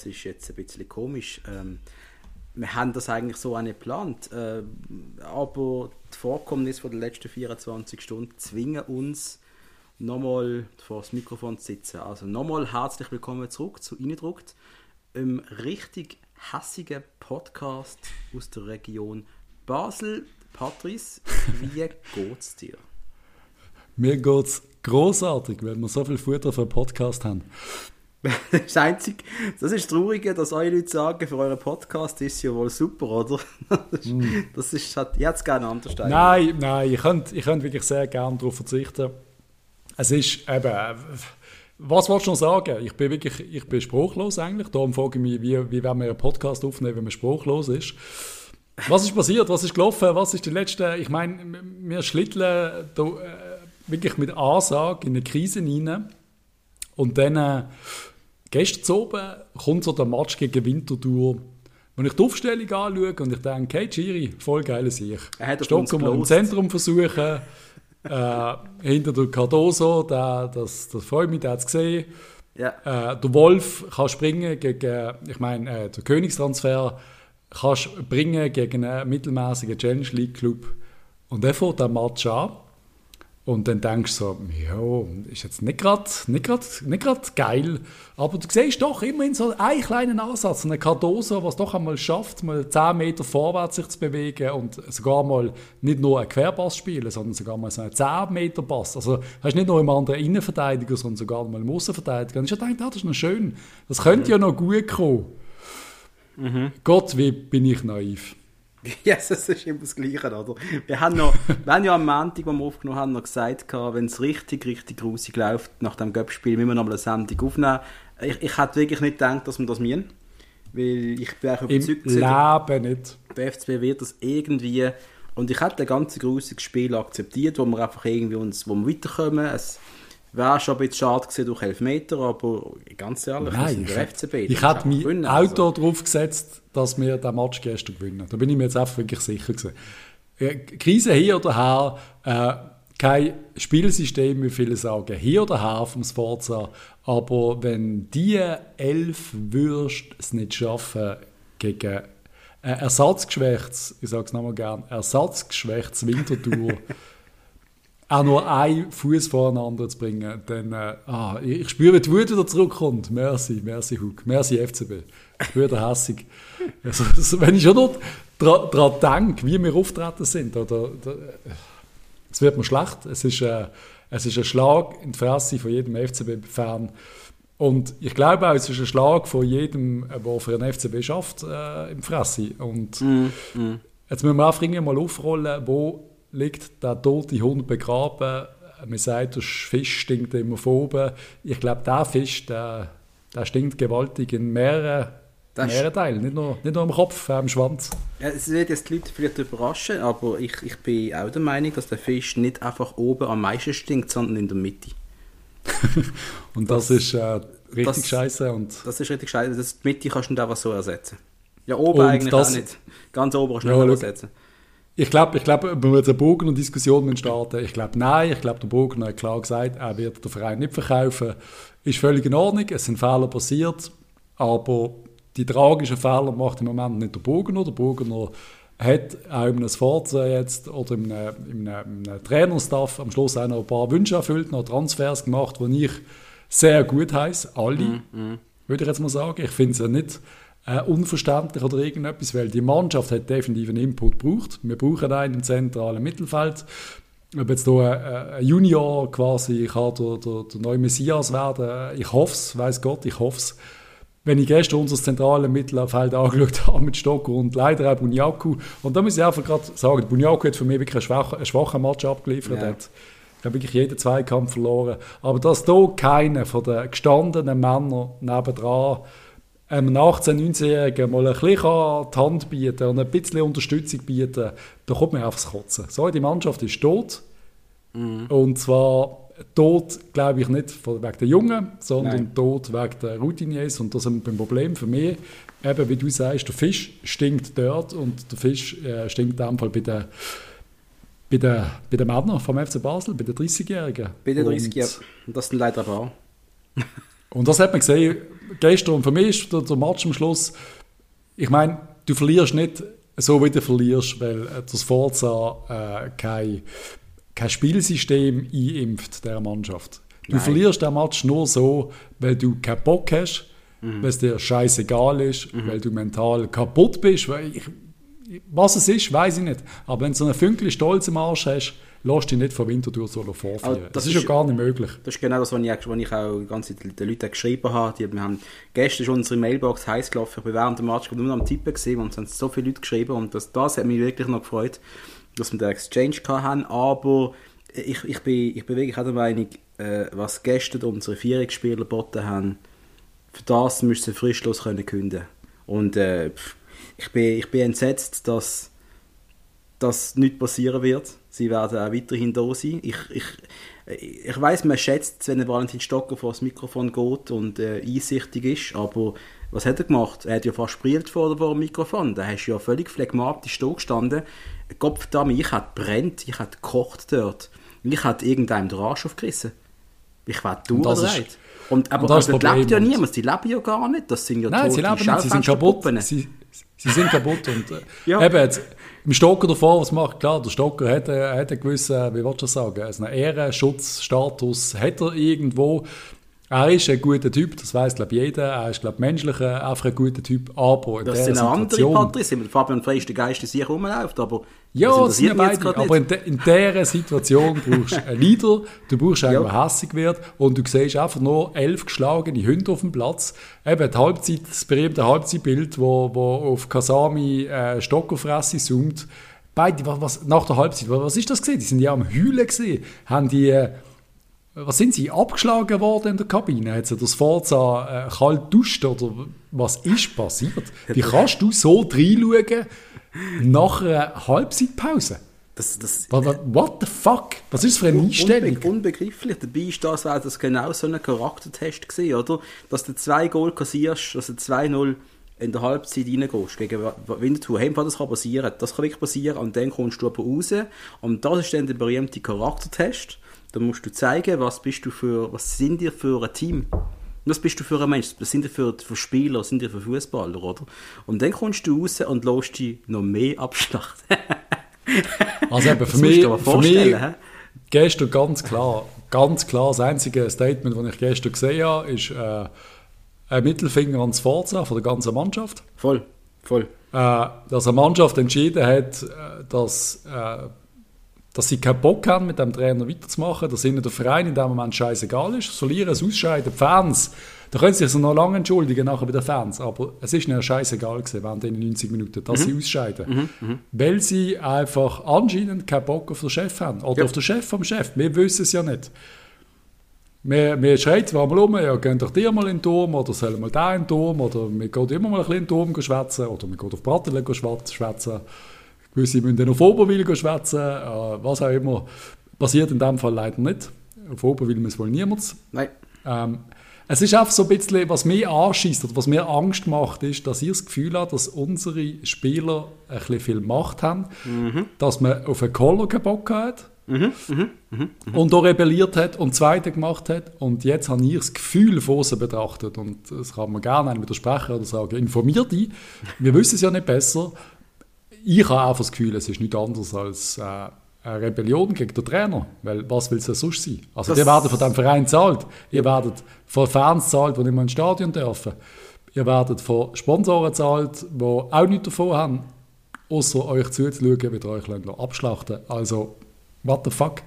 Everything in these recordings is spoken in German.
das ist jetzt ein bisschen komisch. Ähm, wir haben das eigentlich so auch nicht geplant. Äh, aber die Vorkommnisse der letzten 24 Stunden zwingen uns, nochmal vor das Mikrofon zu sitzen. Also nochmal herzlich willkommen zurück zu Innendruckt, einem richtig hassigen Podcast aus der Region Basel. Patrice, wie geht's dir? Mir geht's großartig, weil wir so viel Futter für einen Podcast haben. Das, Einzige, das ist traurig, dass eure Leute sagen, für euren Podcast ist ja wohl super, oder? Das ist, mm. das ist halt, es gerne anders Nein, nein, ich könnte, ich könnte wirklich sehr gerne darauf verzichten. Es ist eben, was wolltest du noch sagen? Ich bin wirklich, ich bin spruchlos eigentlich. Darum frage ich mich, wie, wie werden wir einen Podcast aufnehmen, wenn man spruchlos ist. Was ist passiert? Was ist gelaufen? Was ist die letzte? Ich meine, wir schlitteln da, äh, wirklich mit Ansage in eine Krise hinein. Und dann, äh, gestern oben, kommt so der Match gegen Winterthur. Wenn ich die Aufstellung anschaue und ich denke, hey Giri, voll geile Sieg. Stockholm im Zentrum versuchen, äh, hinter der Cardoso, der, das, das freut mich, der hat es gesehen. Ja. Äh, der Wolf kann springen gegen, ich meine, äh, der Königstransfer kann bringen gegen einen mittelmäßigen Challenge League Club. Und der fährt den Match an. Und dann denkst du so, ja, ist jetzt nicht gerade nicht grad, nicht grad geil. Aber du siehst doch immerhin so einen kleinen Ansatz, eine Cardoso, was doch einmal schafft, mal 10 Meter vorwärts sich zu bewegen und sogar mal nicht nur einen Querpass spielen, sondern sogar mal so einen 10 Meter Pass. Also hast nicht nur im anderen Innenverteidiger, sondern sogar mal im Außenverteidiger. Und ich dachte, ah, das ist noch schön. Das könnte mhm. ja noch gut kommen. Mhm. Gott, wie bin ich naiv. Ja, yes, das ist immer das Gleiche, oder? Wir haben, noch, wir haben ja am Montag, wo wir aufgenommen haben, noch gesagt, wenn es richtig, richtig grusig läuft nach dem Göppspiel, müssen wir noch mal eine Sendung aufnehmen. Ich, ich hätte wirklich nicht gedacht, dass wir das müssen. Weil ich bin auch überzeugt, Im Leben nicht. Der FCB wird das irgendwie... Und ich hätte ein ganz grusiges Spiel akzeptiert, wo wir einfach irgendwie uns, wo wir weiterkommen. Es, Wäre schon ein bisschen schade gewesen durch Elfmeter, aber ganz ehrlich, Nein, der FCB. Ich hätte mein gewinnen, Auto also. drauf gesetzt, dass wir den Match gestern gewinnen. Da bin ich mir jetzt einfach wirklich sicher gewesen. Krise hier oder her, äh, kein Spielsystem, wie viele sagen, hier oder her vom Sforza, aber wenn die elf Würst es nicht schaffen gegen ein ersatzgeschwächtes, ich sage es nochmal gern, ersatzgeschwächtes Wintertour, auch nur einen Fuß voreinander zu bringen, dann äh, ah, ich spüre, wie die Wut wieder zurückkommt. Merci, merci Hug, merci FCB. Ich spüre hässig. Also, also, wenn ich schon dort daran denke, wie wir auftreten sind, oder, es wird mir schlecht. Es ist, äh, es ist ein Schlag in die Fresse von jedem FCB-Fan. Und ich glaube auch, es ist ein Schlag von jedem, der für einen FCB schafft, äh, im Fresse. Und mm, mm. jetzt müssen wir einfach mal aufrollen, wo liegt der tote Hund begraben. Man sagt, der Fisch stinkt immer oben. Ich glaube, der Fisch, der, der stinkt gewaltig in mehreren, mehreren Teilen, nicht nur, nicht nur am Kopf, auch am Schwanz. Ja, es wird jetzt die Leute vielleicht überraschen, aber ich, ich bin auch der Meinung, dass der Fisch nicht einfach oben am meisten stinkt, sondern in der Mitte. und das, das ist äh, richtig das, scheiße. Und das ist richtig scheiße. die Mitte kannst du nicht einfach so ersetzen. Ja, oben eigentlich das, auch nicht. Ganz oben kannst du ja, nicht ersetzen. Ich glaube, ich glaub, wir müssen eine Burgener-Diskussion starten. Ich glaube, nein. Ich glaube, der Burgener hat klar gesagt, er wird den Verein nicht verkaufen. Ist völlig in Ordnung. Es sind Fehler passiert. Aber die tragischen Fehler macht im Moment nicht der Burgener. Der Burgener hat auch in einem Sforza jetzt oder in einem, in einem, in einem Trainerstaff am Schluss auch noch ein paar Wünsche erfüllt, noch Transfers gemacht, die ich sehr gut heiße. Alle, mm, mm. würde ich jetzt mal sagen. Ich finde es ja nicht äh, unverständlich oder irgendetwas, weil die Mannschaft hat definitiv einen Input gebraucht. Wir brauchen einen im zentralen Mittelfeld. Ob jetzt hier ein, ein Junior quasi kann der, der, der neue Messias werden, ich hoffe es, weiß Gott, ich hoffe es. Wenn ich gestern unser zentrales Mittelfeld angeschaut habe mit Stocker und leider auch Bunyaku, und da muss ich einfach gerade sagen, Bunyaku hat für mich wirklich einen schwachen, einen schwachen Match abgeliefert. Ja. Hat, ich habe wirklich jeden Zweikampf verloren. Aber dass hier keiner von den gestandenen Männern nebendran einem 18-, 19-Jährigen mal ein bisschen die Hand bieten und ein bisschen Unterstützung bieten, da kommt man aufs Kotzen. So, die Mannschaft ist tot. Mhm. Und zwar tot, glaube ich, nicht wegen der Jungen, sondern Nein. tot wegen der Routiniers. Und das ist ein Problem für mich. Eben, wie du sagst, der Fisch stinkt dort und der Fisch äh, stinkt in dem Fall bei den bei den, bei den Männern vom FC Basel, bei den 30-Jährigen. Bei den 30-Jährigen, und das sind leider wahr. Und das hat man gesehen gestern. Und für mich ist der, der Match am Schluss, ich meine, du verlierst nicht so, wie du verlierst, weil äh, das Forza äh, kein, kein Spielsystem einimpft der Mannschaft. Du Nein. verlierst den Match nur so, weil du keinen Bock hast, Mhm. weil es dir scheißegal ist, weil du mental kaputt bist. Weil ich, was es ist, weiß ich nicht. Aber wenn du so einen Fünkchen Stolz im Arsch hast, lass dich nicht von Winterthur solo vorführen. Aber Das, das ist ja gar nicht möglich. Das ist genau das, was ich, was ich auch die ganze Zeit den Leuten geschrieben habe. Die, wir haben gestern schon unsere Mailbox heiß gelaufen. Ich bin während dem Match nur am Tippen gesehen und es haben so viele Leute geschrieben und das, das hat mich wirklich noch gefreut, dass wir den Exchange haben. Aber ich, ich, bin, ich bin wirklich auch der Meinung, äh, was gestern unsere Vierungsspieler geboten haben, für das müssen sie fristlos können künden. Und äh, ich, bin, ich bin entsetzt, dass dass nichts passieren wird. Sie werden auch weiterhin da sein. Ich, ich, ich weiß, man schätzt, wenn Valentin Stocker vor das Mikrofon geht und äh, einsichtig ist, aber was hat er gemacht? Er hat ja fast gespielt vor, vor dem Mikrofon. Da hast du ja völlig phlegmatisch da gestanden. Gottverdammt, ich hätte brennt, ich hätte gekocht dort. Ich hätte irgendeinem den Arsch aufgerissen. Ich ist- durchgedreht. Und, aber und das also, das lebt ja niemand, die leben ja gar nicht. Das sind ja Nein, sie tote leben nicht, sie sind kaputt. Sie, sie sind kaputt. Und, äh, Ja. eben, jetzt, im Stocker davor, was macht, klar, der Stocker hat, äh, hat einen gewissen, wie willst du sagen, also einen Ehrenschutzstatus hat er irgendwo. Er ist ein guter Typ, das weiß glaube jeder. Er ist glaube ich menschlich äh, einfach ein guter Typ, aber in Das sind andere Situation... Patrice, mit Fabian Frey ist der Geist, der sich rumläuft, aber Ja, das sind ja beide. Aber in, de, in dieser Situation brauchst du einen Leader, du brauchst einen, der hässig wird und du siehst einfach nur elf geschlagene Hunde auf dem Platz. Eben die Halbzeit, das berühmte Halbzeitbild, wo, wo auf Kasami äh, Stockerfresse zoomt. Beide, was, was, nach der Halbzeit, was, was ist das gesehen? Die sind ja am Heulen gesehen. Haben die, äh, was sind sie, abgeschlagen worden in der Kabine? Hat sie das Forza äh, kalt duscht oder was ist passiert? Wie kannst du so reinschauen nach einer Halbzeitpause? Das, das, What, the fuck? Was ist das für eine Einstellung? Unbe unbegreiflich. Dabei ist das, wäre das genau so ein Charaktertest gewesen, oder? Dass du zwei Goal kassierst, dass du 2-0 in der Halbzeit reingehst gegen Winterthur. Hey, das kann passieren. Das kann wirklich passieren. Und dann kommst du aber raus. Und das ist dann der berühmte Charaktertest. Da musst du zeigen, was bist du für, was sind dir für ein Team? Was bist du für ein Mensch? Was sind dir für, für Spieler? Was sind dir für Fußballer, oder? Und dann kommst du raus und lässt dich noch mehr abschlachten. Also eben, für mich, für mich gestern ganz klar, ganz klar, das einzige Statement, das ich gestern gesehen habe, ist äh, ein Mittelfinger ans Forza von der ganzen Mannschaft. Voll, voll. äh, dass eine Mannschaft entschieden hat, äh, dass, äh, dass sie keinen Bock haben, mit dem Trainer weiterzumachen, dass ihnen der Verein in dem Moment scheißegal ist. Verlieren, das Ausscheiden, die Fans, da können sie sich noch lange entschuldigen nachher bei den Fans, aber es ist ihnen scheißegal gewesen während den 90 Minuten, dass sie ausscheiden. Weil sie einfach anscheinend keinen Bock auf den Chef haben. Oder Ja. auf den Chef vom Chef. Wir wissen es ja nicht. Wir, wir schreien zwar mal um, ja, gehen doch dir mal in den Turm oder sollen mal da in den Turm oder wir gehen immer mal ein bisschen in den Turm schwätzen oder wir gehen auf Brattelen schwätzen. Gewisse müssen dann auf Oberwil schwätzen, äh, was auch immer. Passiert in dem Fall leider nicht. Auf Oberwil muss wohl niemand. Nein. Ähm, es ist einfach so ein bisschen, was mir anschießt oder was mir Angst macht, ist, dass ich das Gefühl habe, dass unsere Spieler ein bisschen viel Macht haben, dass man auf einen Koller keinen Bock hat und da rebelliert hat und Zweite gemacht hat. Und jetzt habe ich das Gefühl von außen betrachtet und das kann man gerne einem widersprechen oder sagen, informier dich, wir wissen es ja nicht besser. Ich habe einfach das Gefühl, es ist nichts anderes als äh, eine Rebellion gegen den Trainer, weil was will es denn sonst sein? Also Das- ihr werdet von dem Verein zahlt, ihr werdet von Fans zahlt, die nicht mehr ins Stadion dürfen, ihr werdet von Sponsoren zahlt, die auch nichts davon haben, außer euch zuzuschauen, wie ihr euch abschlachten lasst. Also, what the fuck?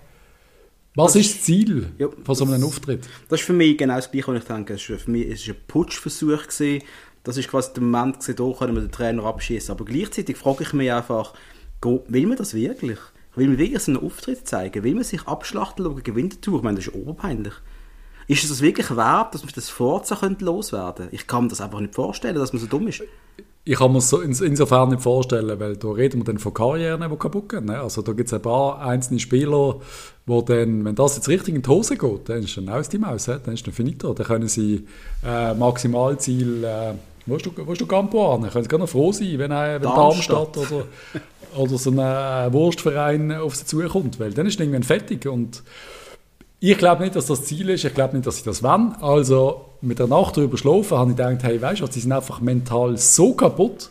Was Das ist das Ziel Ja, von so einem das- Auftritt? Das ist für mich genau das Gleiche, was ich denke. Es für mich es ist ein Putschversuch gewesen. Das ist quasi der Moment gewesen, da können wir den Trainer abschießen. Aber gleichzeitig frage ich mich einfach, will man das wirklich? Will man wirklich so einen Auftritt zeigen? Will man sich abschlachten lassen gegen Winterthur? Ich meine, das ist oberpeinlich. Ist es das wirklich wert, dass man das Forza könnte loswerden Ich kann mir das einfach nicht vorstellen, dass man so dumm ist. Ich kann mir es ins, insofern nicht vorstellen, weil da reden wir dann von Karrieren, die kaputt gehen. Ne? Also da gibt es ein paar einzelne Spieler, wo dann, wenn das jetzt richtig in die Hose geht, dann ist dann aus die Maus, dann ist dann finito. Dann können sie äh, Maximalziel, äh, wo ist du, wo ist du Campo an? Dann können sie noch froh sein, wenn, äh, wenn Darmstadt. Darmstadt oder, oder so ein äh, Wurstverein auf sie zukommt, weil dann ist dann irgendwann fertig und ich glaube nicht, dass das Ziel ist. Ich glaube nicht, dass sie das wollen. Also mit der Nacht drüber schlafen, habe ich gedacht, hey, weißt du, die sind einfach mental so kaputt,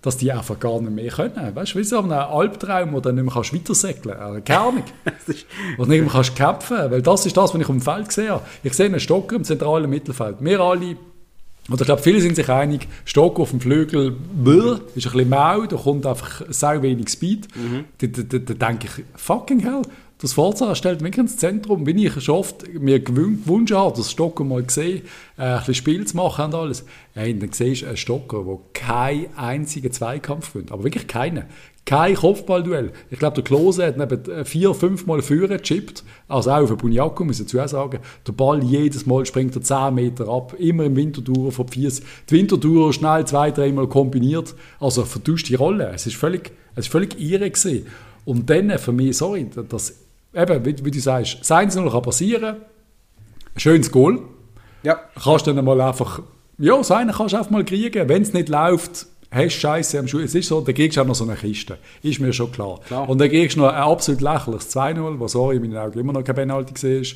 dass die einfach gar nicht mehr können. Weißt du, wie so ein Albtraum, wo du nicht mehr kannst weitersäckeln kannst. Keine Ahnung. wo du nicht mehr kannst kämpfen Weil das ist das, was ich auf dem Feld habe. Ich sehe einen Stocker im zentralen Mittelfeld. Wir alle, oder ich glaube, viele sind sich einig, Stocker auf dem Flügel, bläh, ist ein bisschen mau, da kommt einfach sehr wenig Speed. Mhm. Da, da, da, denke ich, fucking hell, das Forza stellt mich ins Zentrum, wie ich schon oft mir gewünscht habe, das Stocker mal gesehen, äh, ein bisschen Spiel zu machen und alles. Hey, dann siehst du einen Stocker, der keinen einzigen Zweikampf gewinnt. Aber wirklich keinen. Kein Kopfballduell. Ich glaube, der Klose hat neben vier, fünf Mal Führer gechippt. Also auch auf den Bunyaku, muss ich dazu sagen. Der Ball jedes Mal springt er 10 Meter ab. Immer im Wintertourer von Fies. Die Wintertourer schnell zwei, dreimal kombiniert. Also vertuscht die Rolle. Es ist völlig, es ist völlig irre gewesen. Und dann für mich, sorry, das eben, wie, wie du sagst, das 1 kann passieren. Schönes Goal. Ja. Kannst du dann mal einfach, ja, eine kannst du einfach mal kriegen. Wenn es nicht läuft, hast Scheiße am Schuh. Es ist so, dann kriegst du auch noch so eine Kiste. Ist mir schon klar. klar. Und dann kriegst du noch ein absolut lächerliches 2-0, was sorry, in meinen Augen immer noch kein Penalty gesehen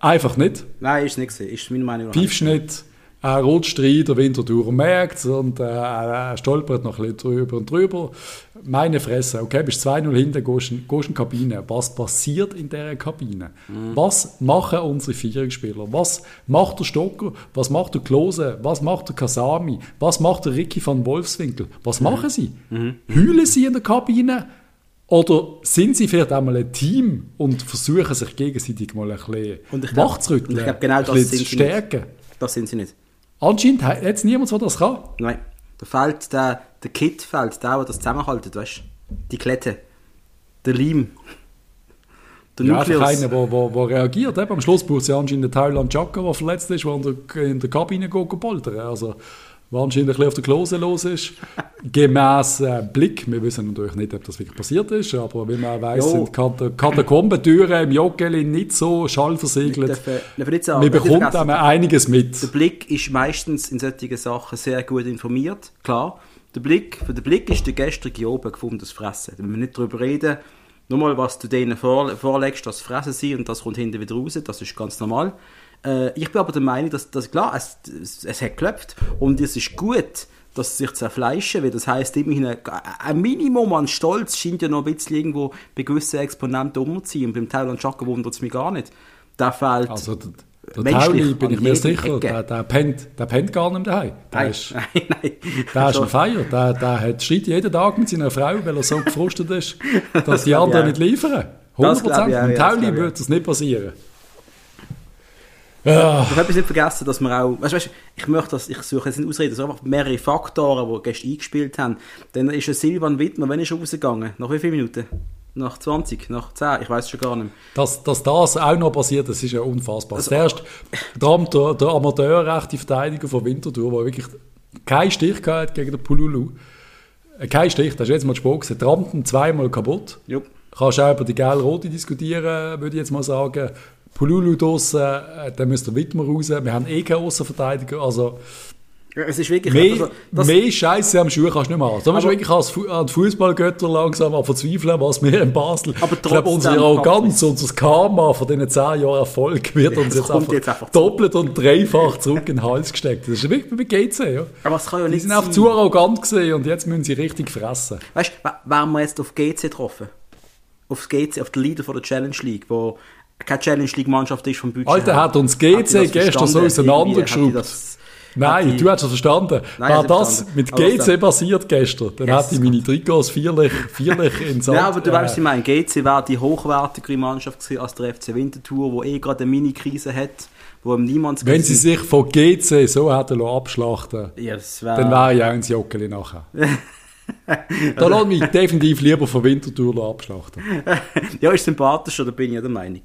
Einfach nicht. Nein, ist nicht gesehen. Ist meine Meinung nach. Nicht er rutscht rein, der Winterthur merkt und äh, er stolpert noch ein bisschen drüber und drüber. Meine Fresse, okay, bist 2-0 hinten, gehst, in die Kabine. Was passiert in dieser Kabine? Mhm. Was machen unsere Vierungsspieler? Was macht der Stocker? Was macht der Klose? Was macht der Kasami? Was macht der Ricky van Wolfswinkel? Was mhm. machen sie? Mhm. Heulen sie in der Kabine? Oder sind sie vielleicht einmal ein Team und versuchen sich gegenseitig mal ein bisschen wach zu rütteln, ich glaub, genau das sind zu stärken? Nicht. Das sind sie nicht. Anscheinend hat jetzt niemand, der das kann. Nein. Da fehlt der, der Kit, fehlt der, der das zusammenhaltet, weißt du? Die Klette. Der Leim. Der ja, Nukleus. einfach einer, der, der, der reagiert. Eben, am Schluss braucht es ja anscheinend einen Thailand Chaka, der verletzt ist, der in der, in der Kabine geht, poltern. Also, wahrscheinlich ein auf der Klose los ist. Gemäß äh, Blick, wir wissen natürlich nicht, ob das wirklich passiert ist, aber wie man weiß, sind Katakombentüren im Joggeli nicht so schallversiegelt. Darf, darf sagen, man bekommt da einiges mit. Der Blick ist meistens in solchen Sachen sehr gut informiert, klar. Der Blick, für den Blick ist der gestrige oben gefundenes Fressen. Da müssen wir nicht darüber reden. Nur mal, was du denen vorlegst, das Fressen sie und das kommt hinten wieder raus, das ist ganz normal. Äh, ich bin aber der Meinung, dass, dass klar, es, es, es hat geklopft und es ist gut, dass sie sich zerfleischen, weil das heisst, immerhin ein, ein Minimum an Stolz scheint ja noch ein bisschen irgendwo bei gewissen Exponenten umzuziehen. Und beim Thailand Chaka wundert es mich gar nicht. Da fehlt... Also, der Tauli, bin ich mir sicher, der, der, pennt, der pennt gar nicht daheim. Der nein, ist, nein, nein. Der ist ein Feier. Der, der hat Streit jeden Tag mit seiner Frau, weil er so gefrustet ist, dass die anderen nicht liefern. 100 Prozent. Dem Tauli würde das nicht passieren. Ja. Ich habe nicht vergessen, dass wir auch, weißt, weißt, ich möchte das, ich suche jetzt nicht Ausreden, sind einfach mehrere Faktoren, die gestern eingespielt haben. Dann ist ein Silvan Wittmer, wann ist er rausgegangen? Nach wie vielen Minuten? Nach 20, nach 10, ich weiß schon gar nicht. Dass, dass das auch noch passiert, das ist ja unfassbar. Also, Zuerst der, der, der Amateurrechte Verteidiger von Winterthur, der wirklich keinen Stich hat gegen den Pululu. Äh, kein Stich, das ist jetzt mal Sport Trampen zweimal kaputt. Jupp. Kannst auch über die gelb-rote diskutieren, würde ich jetzt mal sagen. Pululu draussen, äh, dann müsste Wittmer raus. Wir haben eh keinen Außenverteidiger. Also, es ist wirklich mehr, also, mehr Scheiße am Schuh kannst du nicht machen. Da musst du wirklich als, an Fußballgötter langsam an verzweifeln, was wir in Basel. Aber ich glaube, unsere Arroganz, unser Karma von diesen 10 Jahren Erfolg wird uns jetzt einfach, jetzt einfach, doppelt und dreifach zurück in den Hals gesteckt. Das ist wirklich bei GC. Ja. Aber es kann ja nicht Die sind einfach zu arrogant gesehen und jetzt müssen sie richtig fressen. Weißt du, wären wir jetzt auf GC getroffen? Auf GC, auf den Leader von der Challenge League, wo keine Challenge League Mannschaft ist vom Budget Alter, hat uns GC gestern so auseinandergeschraubt. Nein, du hast es verstanden. Nein, War das verstanden. mit GC passiert gestern, dann yes. hätte ich meine Trikots vierlich, vierlich in Sand. Ja, aber du äh, weißt, was ich meine. GC wäre die hochwertigere Mannschaft gewesen als der FC Winterthur, wo eh gerade eine Mini-Krise hat, wo ihm niemand Wenn sie sich von GC so hätten abschlachten ja, wär... dann wäre ja auch ins Joggeli nachher. da lasse mich definitiv lieber von Winterthur abschlachten. ja, ist sympathischer, da bin ich ja der Meinung.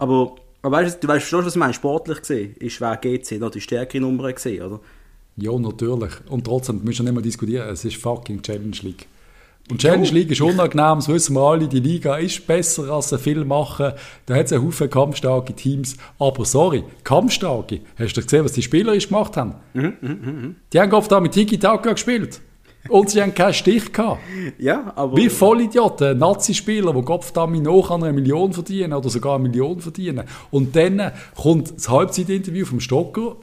Aber, aber weißt, du weißt schon, was ich meine, sportlich gesehen, ist wer GC noch die stärkere Nummer gesehen, oder? Ja, natürlich. Und trotzdem, müssen wir nicht mehr diskutieren, es ist fucking Challenge League. Und Challenge League ist unangenehm, das wissen wir alle, die Liga ist besser, als sie viel machen. Da hat es einen Haufen kampfstarke Teams. Aber sorry, kampfstarke, hast du gesehen, was die Spieler gemacht haben? Mhm, mh, mh. Die haben oft da mit Tiki-Taka gespielt. Und sie haben keinen Stich gehabt. Ja, aber... Wie Vollidioten, Nazi-Spieler, die Gottverdammt noch an einer Million verdienen oder sogar eine Million verdienen. Und dann kommt das Halbzeitinterview vom Stocker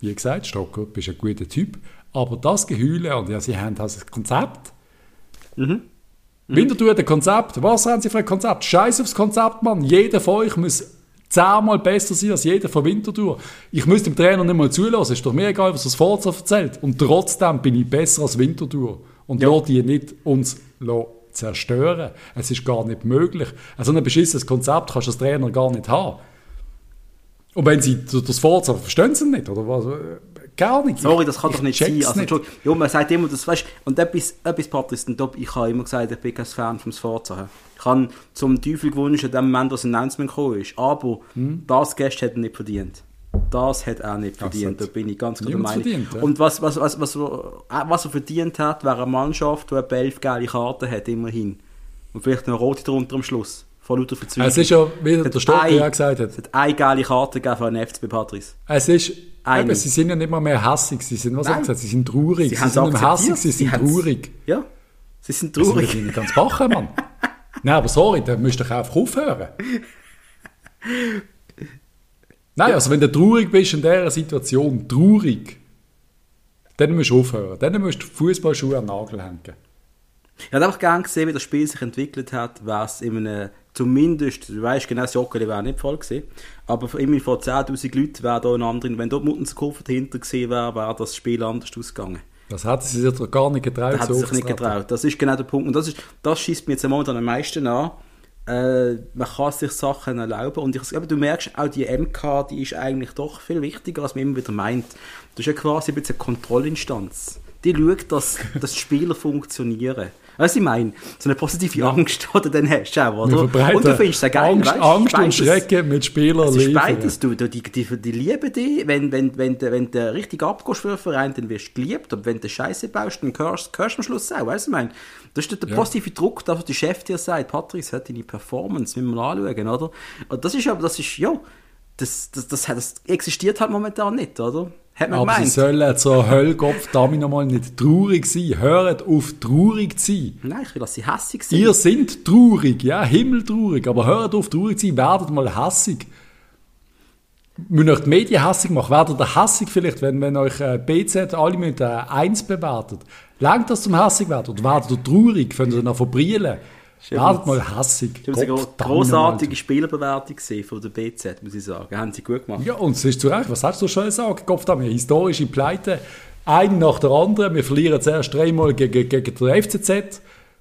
wie gesagt, Stocker, du bist ein guter Typ, aber das Geheule, und ja, sie haben also ein Konzept. Mhm. Winterthur hat ein Konzept. Was haben sie für ein Konzept? Scheiß aufs Konzept, Mann. Jeder von euch muss zehnmal besser sein als jeder von Winterthur. Ich muss dem Trainer nicht mal zulassen. Ist doch mir egal, was das Forza erzählt. Und trotzdem bin ich besser als Winterthur. Und ja. die nicht uns zerstören. Es ist gar nicht möglich. Also ein beschissenes Konzept kannst du als Trainer gar nicht haben. Und wenn sie das Forza verstehen sie nicht, oder was? Gar nicht. Sorry, das kann ich, doch nicht sein. Also, ja, man sagt immer, das weißt und etwas, etwas Patrice, ich habe immer gesagt, ich bin kein Fan vom Forza. Ich habe zum Teufel gewünscht, in dem Moment, als ein Announcement gekommen ist. Aber hm. das Gast hat er nicht verdient. Das hat er nicht verdient, da bin ich ganz klar der Meinung. Verdient, ja. Und was, was, was, was, was er verdient hat, wäre eine Mannschaft, die etwa elf geile Karten hat, immerhin. Und vielleicht noch rote drunter am Schluss. Von lauter Verzweiflung. Es ist ja, wie der Stocker ja gesagt hat. Es hat eine geile Karte gegeben für den FCB Patrice. Es ist, eben, sie sind ja nicht mal mehr hassig, sie sind, was Nein. gesagt, sie sind traurig. Sie, sie sind nicht hassig, sie sind traurig. Ja, sie sind traurig. Sie sind ganz bachen, Mann. Nein, aber sorry, da müsst ihr einfach aufhören. Nein, ja. also wenn du traurig bist in dieser Situation, traurig, dann musst du aufhören. Dann musst du Fußballschuhe an den Nagel hängen. Ich hätte einfach gerne gesehen, wie das Spiel sich entwickelt hat, was in einem, zumindest, du weißt genau, das Joggeli wäre nicht voll gewesen, aber immerhin vor 10'000 Leuten wäre da ein anderer, wenn dort Muttenskurve dahinter gewesen wäre, wäre das Spiel anders ausgegangen. Das hat sie sich doch gar nicht getraut. Das hat sie sich nicht getraut. Das ist genau der Punkt. Und das, ist, das schießt mir jetzt momentan am meisten an, äh, man kann sich Sachen erlauben und ich, aber du merkst auch die MK, die ist eigentlich doch viel wichtiger, als man immer wieder meint. Das ist ja quasi ein bisschen eine Kontrollinstanz. Die schaut, dass, dass die Spieler funktionieren. Weißt du, ich meine, so eine positive Angst, oder dann hast du auch, oder? Und du findest es geil, Angst, weißt, Angst und Schrecken mit Spielern liefern. beides, du, die, die, die lieben dich, wenn, wenn, wenn, wenn du richtig abgehst für einen Verein, dann wirst du geliebt, aber wenn du Scheiße baust, dann gehörst, du am Schluss auch, weißt du, ich meine, das ist der ja. positive Druck, dass der Chef dir sagt, Patrice, hat deine Performance, müssen wir anschauen, oder? Und das ist aber, das ist, ja, das, das, das, das existiert halt momentan nicht, oder? Hat man Aber gemeint. sie sollen so Höllkopf damit nochmal nicht traurig sein. Hört auf, traurig zu sein. Nein, ich will, dass sie hässig sind. Ihr seid traurig, ja, himmeltraurig. Aber hört auf, traurig zu sein, werdet mal hässig. Wenn euch die Medien hässig machen, werdet ihr hässig vielleicht, wenn, wenn euch äh, BZ alle mit äh, 1 bewertet. Langt das zum hässig werden? Oder werdet ihr traurig, könnt ihr noch verbrielen? Werdet mal hässig. Ich habe eine großartige Spielerbewertung gesehen von der BZ, muss ich sagen. Haben sie gut gemacht. Ja, und es ist zu Recht. Was hast du schon gesagt? Kopf haben wir historische Pleite. Ein nach der anderen. Wir verlieren zuerst dreimal gegen, gegen den FCZ.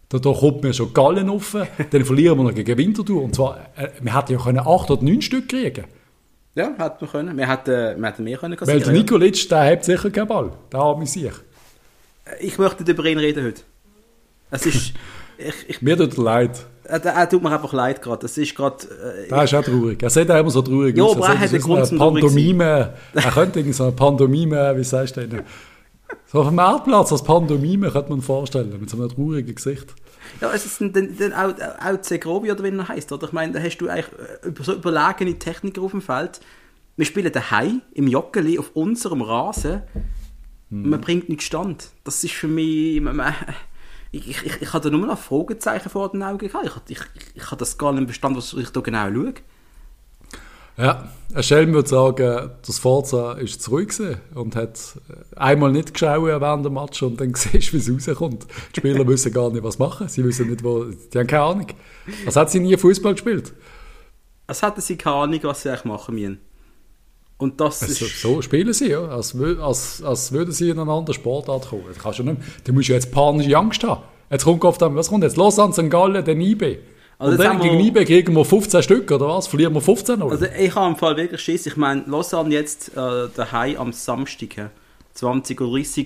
Da, da kommt mir schon Gallen offen. Dann verlieren wir noch gegen Winterthur. Und zwar, äh, wir hätten ja können acht oder neun Stück kriegen Ja, hätten wir können. Wir hätten, wir hätten mehr können kassieren. Weil der Nikolic, der hat sicher keinen Ball. Da habe ich sich. Ich möchte nicht über ihn reden heute. Es ist... Ich, ich, mir tut leid. Er, er tut mir einfach leid gerade. Das ist gerade. Äh, das ist auch traurig. Er sieht auch immer so traurig ja, aus. Ja, aber er hat einen Grund zum Pantomime. er könnte irgendwie so eine Pantomime, wie sagst du denn? So auf dem Marktplatz als Pantomime könnte man vorstellen, mit so einem traurigen Gesicht. Ja, es ist dann, dann auch, auch Segrovi oder wie er heißt, oder? Ich meine, da hast du eigentlich äh, so überlegene Techniker auf dem Feld. Wir spielen daheim im Joggeli auf unserem Rasen. Hm. Man bringt nicht stand. Das ist für mich. Man, man, ich, ich, ich, ich hatte nur noch Fragezeichen vor den Augen gehabt. Ich, ich, ich, ich habe das gar nicht verstanden, was ich da genau schaue. Ja, ein Schelm würde sagen, das Forza ist zurück und hat einmal nicht geschaut während dem Match und dann siehst du, wie es rauskommt. Die Spieler wissen gar nicht, was machen. Sie wissen nicht, wo, die haben keine Ahnung. Was hat sie nie Fußball gespielt? Als hätten sie keine Ahnung, was sie eigentlich machen müssen. Und das also, ist... So spielen sie, ja. Als, als, als würden sie in eine andere Sportart kommen. Das kannst du, nicht, du musst ja jetzt panische Angst haben. Jetzt kommt an, was kommt jetzt? Los an St. Gallen, den IB. Also und dann gegen IB kriegen wir 15 Stück, oder was? Verlieren wir 15 oder? Also ich habe im Fall wirklich Schiss. Ich meine, Lausanne jetzt äh, daheim am Samstag, 20.30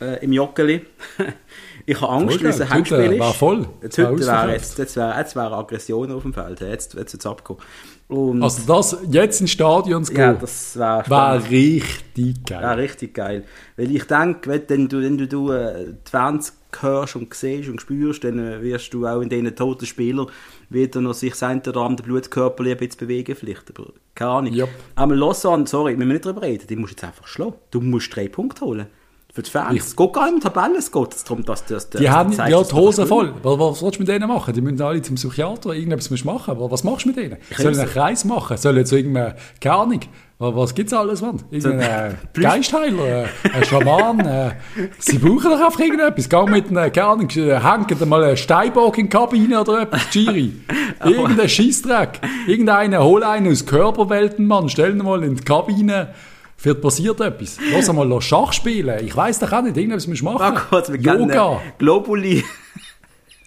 Uhr äh, im Joggeli. ich habe Angst, weil es ein Heimspiel ist. War voll. Jetzt, heute wäre jetzt, jetzt wäre, jetzt wäre Aggression auf dem Feld. Jetzt, jetzt wird es abgekommen. Und also das jetzt ins Stadion zu gehen, ja, das wäre wär richtig geil. Ja, richtig geil. Weil ich denke, wenn du, wenn du äh, 20 hörst und siehst und spürst, dann äh, wirst du auch in diesen toten Spielern wieder noch sich sein oder andere Blutkörper ein bisschen bewegen vielleicht. Aber keine Ahnung. Yep. Aber Lausanne, sorry, wir müssen nicht darüber reden, die musst jetzt einfach schlagen. Du musst drei Punkte holen. Für die Fans. Es geht gar nicht um Tabellen, es geht darum, dass das... Die haben ja die Hose voll. Was, was willst du mit denen machen? Die müssen alle zum Psychiater, irgendetwas musst du machen. Aber Was machst du mit denen? Sollen einen Kreis machen? Sollen jetzt irgendeine, keine Ahnung, was, es alles, Mann? Irgendein äh, Geistheiler, äh, ein Schaman, äh, sie brauchen doch einfach irgendetwas. Geh mit einer, keine Ahnung, äh, hängen mal einen Steinbock in die Kabine oder etwas, Giri. Irgendein Scheissdreck. Irgendeiner, hol einen aus Körperwelten, Mann, stell ihn mal in die Kabine wird passiert etwas. Lass mal Schach spielen. Ich weiß doch auch nicht, irgendwas musst du machen. Oh Gott, wir Yoga. Globuli.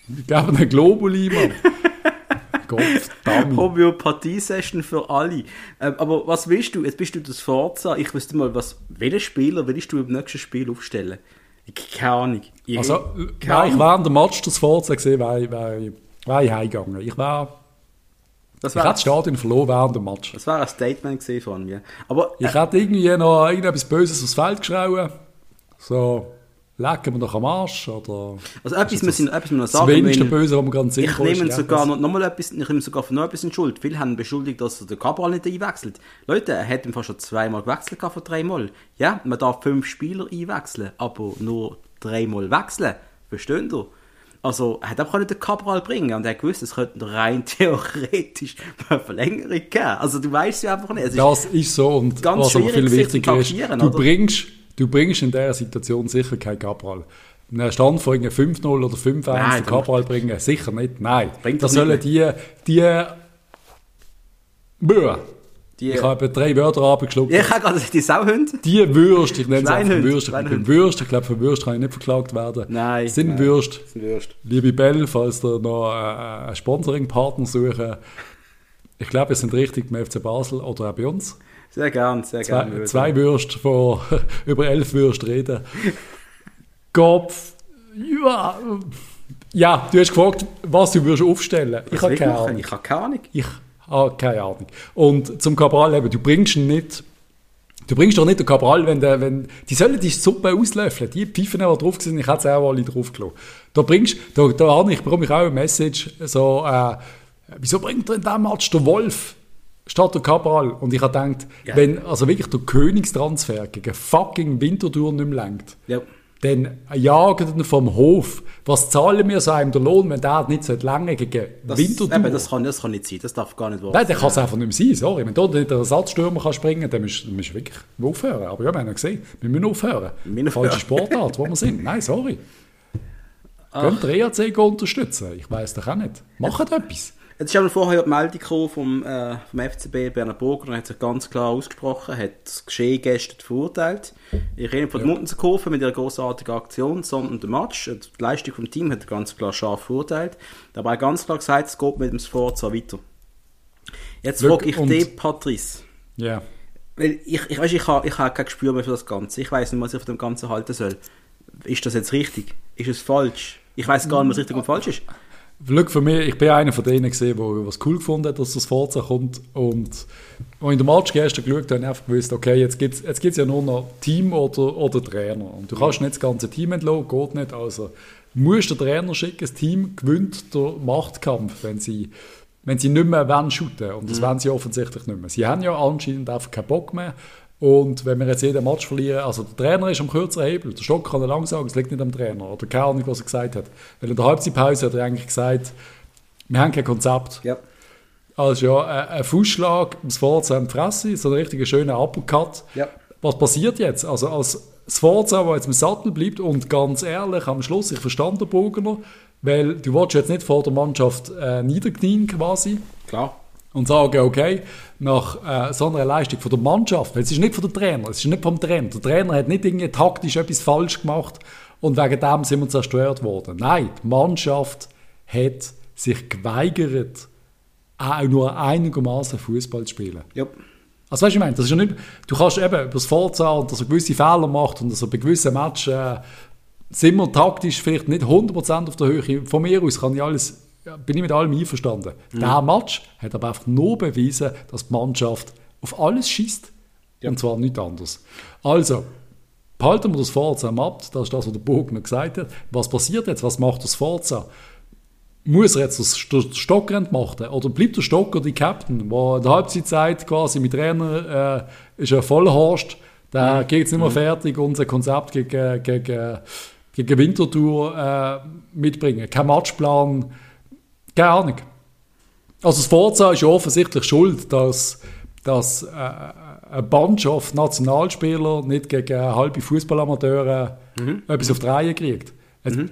Wir geben einen Globuli, Mann. Gott, Homöopathie-Session für alle. Ähm, aber was willst du? Jetzt bist du das Forza. Ich wüsste mal, was, welchen Spieler willst du im nächsten Spiel aufstellen? Keine Ahnung. Ich, also, keine Ahnung. ich während dem Match das Forza gesehen, weil, weil, weil ich heimgegangen. Ich war das ich hätte das Stadion verloren während dem Match. Das war ein Statement von mir. Aber, äh, ich hätte irgendwie noch irgendetwas Böses aufs Feld geschrien. So, lecken wir doch am Arsch. Oder also etwas muss ich, etwas noch sagen. Das wenigste Böse, was man ganz Ich nehme sogar noch, noch mal etwas, ich nehme sogar noch etwas in Schuld. Viele haben beschuldigt, dass er den Cabral nicht einwechselt. Leute, er hat fast schon zweimal gewechselt von dreimal. Ja, man darf fünf Spieler einwechseln, aber nur dreimal wechseln. Versteht ihr? Also, er hat nicht den Cabral bringen und er gewusst, es könnte rein theoretisch eine Verlängerung geben. Also, du weißt ja einfach nicht. Ist das ist so und ganz was aber viel wichtiger ist, du bringst, du bringst in dieser Situation sicher kein Cabral. Einen Stand von 5-0 oder 5-1 den Cabral bringen, sicher nicht. Nein, da sollen die, die Böe, die, ich habe drei Wörter abgeschluckt. Ich habe gerade die Sauhunde. Die Würst, ich nenne es einfach Würst. Ich bin Würst, ich glaube, für Würst kann ich nicht verklagt werden. Nein. Sind nein, Würst. Sind Würst. Liebe Bell, falls ihr noch äh, einen Sponsoring-Partner suchen, ich glaube, wir sind richtig beim FC Basel oder auch bei uns. Sehr gern, sehr zwei, gern. Zwei Würst, von über elf Würst reden. Kopf, ja, ja, du hast gefragt, was du würdest aufstellen. Ich habe keine Ahnung. Ich habe keine Ahnung. Ich Ah, keine Ahnung. Und zum Cabral eben, du bringst ihn nicht, du bringst doch nicht den Cabral, wenn der, wenn, die sollen die Suppe auslöffeln, die Pfeifen, die drauf sind, ich hätte es auch alle drauf gelassen. Da bringst, da, da ich bekomme ich auch eine Message, so, äh, wieso bringt er in diesem Match der Wolf? statt der Cabral. Und ich habe gedacht, ja. wenn also wirklich der Königstransfer gegen fucking Winterthur nicht mehr lenkt, ja dann jagen ihn vom Hof. Was zahlen wir so einem der Lohn, wenn der nicht so lange gegen das, Winterthur... Eben, das, kann, das kann nicht sein, das darf gar nicht wahr Nein, der kann es einfach nicht sein, sorry. Wenn dort nicht der Ersatzstürmer kann springen dann müssen wir wirklich aufhören. Aber ja, wir haben ja gesehen, wir müssen aufhören. Wir Falsche Sportart, wo wir sind. Nein, sorry. Könnt ihr ERC unterstützen? Ich weiß doch auch nicht. Macht etwas. Jetzt ist aber vorher die Meldung vom, äh, vom FCB Bernhard Burger und hat sich ganz klar ausgesprochen, hat das Geschehen gestern verurteilt. Ich rede von der ja. Munzenkurve mit ihrer großartigen Aktion, sondern der Match, die Leistung vom Team hat er ganz klar scharf verurteilt. Dabei ganz klar gesagt, es geht mit dem Sforza weiter. Jetzt frage ich dich, Patrice. Ja. Weil ich, ich, weißt, ich habe ich hab kein Gespür mehr für das Ganze. Ich weiß nicht, was ich auf dem Ganzen halten soll. Ist das jetzt richtig? Ist es falsch? Ich weiß gar nicht, was richtig und falsch ist. Glück für mich, ich bin einer von denen gesehen, der was cool gefunden hat, dass das Forza kommt. Und in der Match gestern geschaut habe, einfach gewusst, okay, jetzt gibt es jetzt gibt's ja nur noch Team oder, oder Trainer. Und du kannst nicht das ganze Team entlassen, geht nicht. Also musst den Trainer schicken, das Team gewinnt der Machtkampf, wenn sie, wenn sie nicht mehr wollen shooten. Und das mhm. wollen sie offensichtlich nicht mehr. Sie haben ja anscheinend einfach keinen Bock mehr. Und wenn wir jetzt jeden Match verlieren, also der Trainer ist am kürzeren Hebel, der Stock kann er lang sagen, es liegt nicht am Trainer. Oder keine Ahnung, was er gesagt hat. Weil in der Halbzeitpause hat er eigentlich gesagt, wir haben kein Konzept. Ja. Also ja, ein Fußschlag, das Forza am Fresse, so ein richtiger schöner Uppercut. Ja. Was passiert jetzt? Also als Sforza, der jetzt im Sattel bleibt und ganz ehrlich, am Schluss, ich verstand den Bogener, weil du willst jetzt nicht vor der Mannschaft äh, niederknien quasi. Klar und sagen, okay, nach äh, so einer Leistung von der Mannschaft, es ist nicht von der Trainer, es ist nicht vom Trainer. Der Trainer hat nicht irgendwie taktisch etwas falsch gemacht und wegen dem sind wir zerstört worden. Nein, die Mannschaft hat sich geweigert, auch nur einigermaßen Fußball zu spielen. Ja. Also weißt du, ich meine, das ist ja nicht, du kannst eben über das Vorzahlen, dass er gewisse Fehler macht und dass er bei gewissen Matches äh, sind wir taktisch vielleicht nicht 100% auf der Höhe. Von mir aus kann ich alles ja, bin ich mit allem einverstanden. Mhm. Der Match hat aber einfach nur bewiesen, dass die Mannschaft auf alles schießt. Ja. Und zwar nicht anders. Also, behalten wir das Forza ab. Das ist das, was der Bogner gesagt hat. Was passiert jetzt? Was macht das Forza? Muss er jetzt das Stocker entmachten? Oder bleibt der Stocker die Captain, der in der Halbzeitzeit quasi mit Trainer äh, ist ein Vollhorst, Der mhm. geht jetzt nicht mehr fertig, unser Konzept gegen, gegen, gegen Winterthur äh, mitbringen. Kein Matchplan, keine Ahnung. Also das Forza ist ja offensichtlich schuld, dass, dass äh, eine Mannschaft Nationalspieler nicht gegen halbe Fußballamateure mhm. etwas auf die Reihe kriegt. Mhm.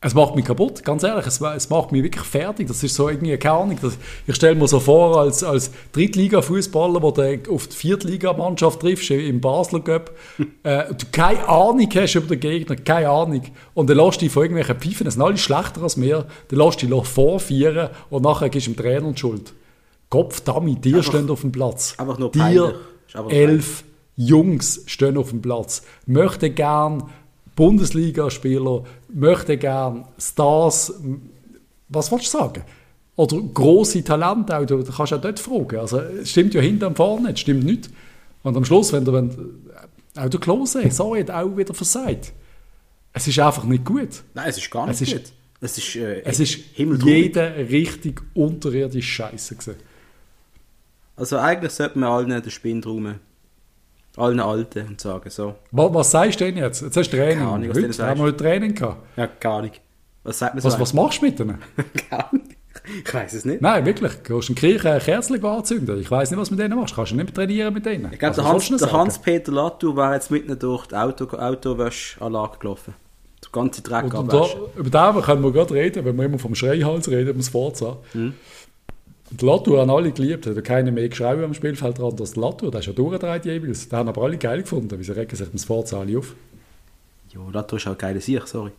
Es, macht mich kaputt, ganz ehrlich. Es, es, macht mich wirklich fertig. Das ist so irgendwie keine Ahnung. Das, ich stelle mir so vor, als, als Drittliga-Fußballer, wo du auf die Viertligamannschaft triffst, im Basler Cup, äh, du keine Ahnung hast über den Gegner, keine Ahnung. Und dann lässt du dich von irgendwelchen Pfeifen, das sind alle schlechter als mir, dann lässt du dich vorführen und nachher gibst du dem Trainer die Schuld. Kopf, Dummy, dir einfach, stehen auf dem Platz. Einfach nur dir elf Jungs stehen auf dem Platz. Möchte gern Bundesligaspieler, möchte gern Stars, was willst du sagen? Oder große Talente auch, du kannst auch dort fragen. Also, es stimmt ja hinten und vorne, es stimmt nicht. Und am Schluss, wenn du, wenn, auch der Klose, so hat auch wieder versagt. Es ist einfach nicht gut. Nein, es ist gar nicht es gut. es ist, äh, es ist jeder richtig unterirdisch Scheiße gewesen. Also eigentlich sollte man allen den Spinn rum allen Alten und sagen so. Was, was sagst du denn jetzt? Jetzt hast du Training. Keine Ahnung, was heute, haben wir heute Training gehabt. Ja, keine Ahnung. Was sagt man so? Was, was machst du mit denen? keine Ahnung. Ich weiß es nicht. Nein, wirklich. Du kannst einen Kirche ein Kerzchen anzünden. Ich weiß nicht, was du mit denen machst. Kannst du nicht trainieren mit denen? Ich glaube, also, der, Hans, Hans-Peter Latour war jetzt mitten durch die Auto, Autowäschanlage gelaufen. Der ganze Dreck abwaschen. Über den können wir gerade reden, wenn wir immer vom Schreihals reden, um das Forza. Mhm. Der Latour haben alle geliebt, hat keiner mehr geschrieben am Spielfeld dran als Latour, der ist ja durchgedreht jeweils. Den haben aber alle geil gefunden, wieso regen sich das Forza alle auf? Ja, Latour ist auch geil Sieg, sorry.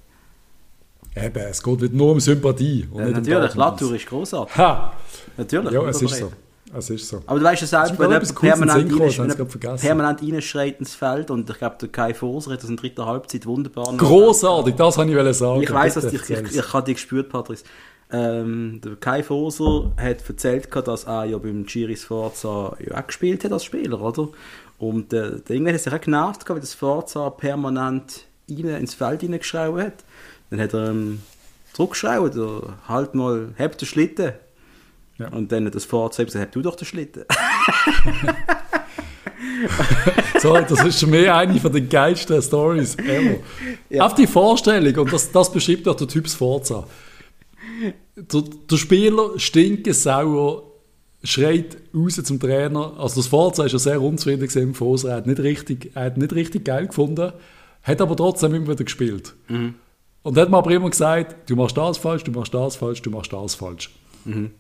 Eben, es geht nicht nur um Sympathie. Ja, natürlich, um Latour ist großartig. Ha! Natürlich. Ja, es ist so. Es ist so. Aber du weißt ja selbst, wenn jemand permanent, rein, permanent reinschreit ins Feld und ich glaube, der Kai Forser hat das in dritter Halbzeit wunderbar Großartig, das wollte ich sagen. Ich weiß, dass ich, ich, ich, habe dich gespürt, Patrice. Ähm, der Kai Foser hat erzählt, dass er ja beim Giris Forza ja auch gespielt hat als Spieler, oder? Und äh, der England hat sich auch genervt, weil das Forza permanent rein, ins Feld hineingeschraubt hat. Dann hat er ähm, zurückgeschraubt, halt mal, hab den Schlitten. Ja. Und dann hat das Forza gesagt, hab du doch den Schlitten. so, das ist mehr eine von den geilsten Stories ever. Ja. Auf die Vorstellung, und das, das beschreibt auch der Typ Forza der, der Spieler stinkesauer schreit raus zum Trainer. Also das Forza war ja sehr unzufrieden im Foser. Er hat nicht richtig, er hat nicht richtig geil gefunden, hat aber trotzdem immer wieder gespielt. Mhm. Und hat mir aber immer gesagt, du machst das falsch, du machst das falsch, du machst das falsch. Mhm.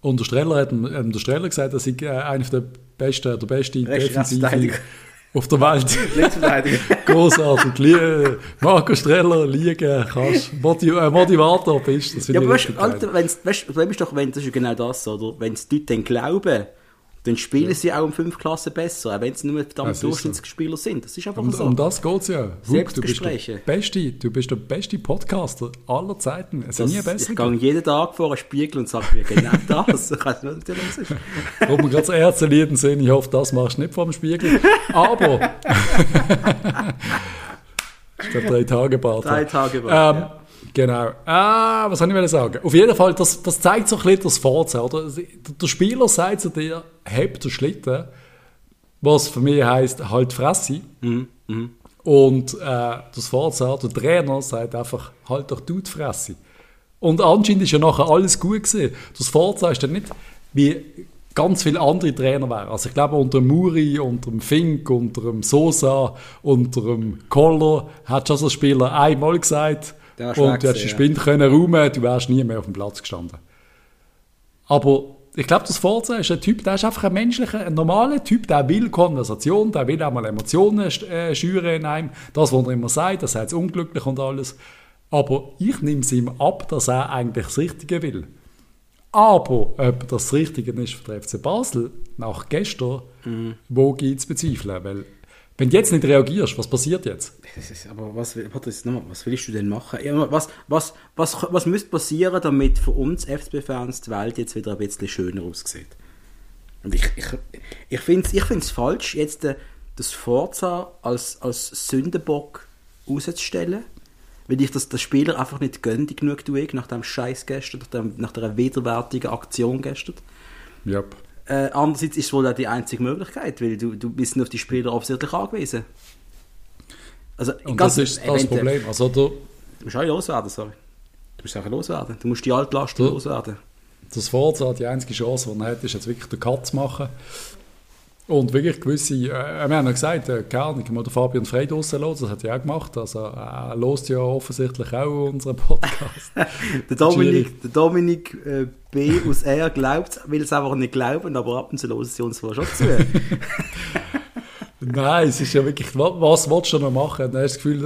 Und der Streller hat, hat der Streller gesagt, dass ich äh, einer der besten, der beste Defensive auf der Welt. Großartig. Marco Streller liegen kannst. Motiv äh, Motivator bist. Das ja, aber weißt, Alter, wenn's, weißt, ist doch, wenn, das ist genau das, oder? Wenn es die Leute dann glauben, dann spielen ja. sie auch um fünf Klassen besser, auch wenn sie nur verdammt Durchschnittsspieler so. sind. Das ist einfach um, so. Um das geht es ja. Selbstgespräche. Du bist, der beste, du bist der beste Podcaster aller Zeiten. Es das, nie besser ich gehe jeden Tag vor einen Spiegel und sage mir genau das. ich weiß nicht, was das ist. Ob wir gerade so Ärzte sehen, ich hoffe, das machst du nicht vor dem Spiegel. Aber... ist der drei Tage Bart. Drei Tage Bart, ähm, ja. Genau. Ah, was soll ich sagen? Auf jeden Fall, das, das zeigt so ein bisschen das Vorzeichen, oder? Der Spieler sagt zu dir, heb den Schlitten, was für mich heisst, halt Fresse. Mhm. Mhm. Und äh, das Vorzeichen, der Trainer sagt einfach, halt doch du die Fresse. Und anscheinend ist ja nachher alles gut gewesen. Das Vorzeichen ist dann nicht wie ganz viele andere Trainer wären. Also ich glaube, unter Muri, unter dem Fink, unter dem Sosa, unter dem Koller hat schon so ein Spieler einmal gesagt, und du hättest die Spinde ja. können räumen, du wärst nie mehr auf dem Platz gestanden. Aber ich glaube, das Forza ist ein Typ, der ist einfach ein menschlicher, ein normaler Typ, der will Konversation, der will auch mal Emotionen äh, schüren in einem. Das, was er immer sagt, das heißt unglücklich und alles. Aber ich nehme es ihm ab, dass er eigentlich das Richtige will. Aber ob das das Richtige ist für den FC Basel nach gestern, mhm. wo geht es bezweifeln? Weil wenn du jetzt nicht reagierst, was passiert jetzt? aber was, warte, nochmal, was willst du denn machen? Was, was, was, was müsste passieren, damit für uns FCB-Fans die Welt jetzt wieder ein bisschen schöner aussieht? Und ich, ich, ich finde es ich find's falsch, jetzt äh, das Forza als, als Sündenbock rauszustellen, weil ich das den Spieler einfach nicht gönne, genug tue, nach dem Scheiß gestern, nach, dem, nach der widerwärtigen Aktion gestern. Yep. Äh, andererseits ist es wohl auch die einzige Möglichkeit, weil du, du bist auf die Spieler offensichtlich angewiesen. Also, Und das ist das Problem. Also, du, du musst auch loswerden, sorry. Du musst auch loswerden. Du musst die Altlasten loswerden. Das Forza, die einzige Chance, die er hat, ist jetzt wirklich den Cut zu machen. Und wirklich gewisse, äh, wir haben ja gesagt, äh, ich muss den Fabian Frey draussen lassen, das hat er auch gemacht, also er lost ja offensichtlich auch unseren Podcast. der Dominik, der Dominik äh, B. aus R glaubt will es einfach nicht glauben, aber ab und zu hören sie uns schon zu. Nein, es ist ja wirklich, was, willst du noch machen? Dann hast das Gefühl,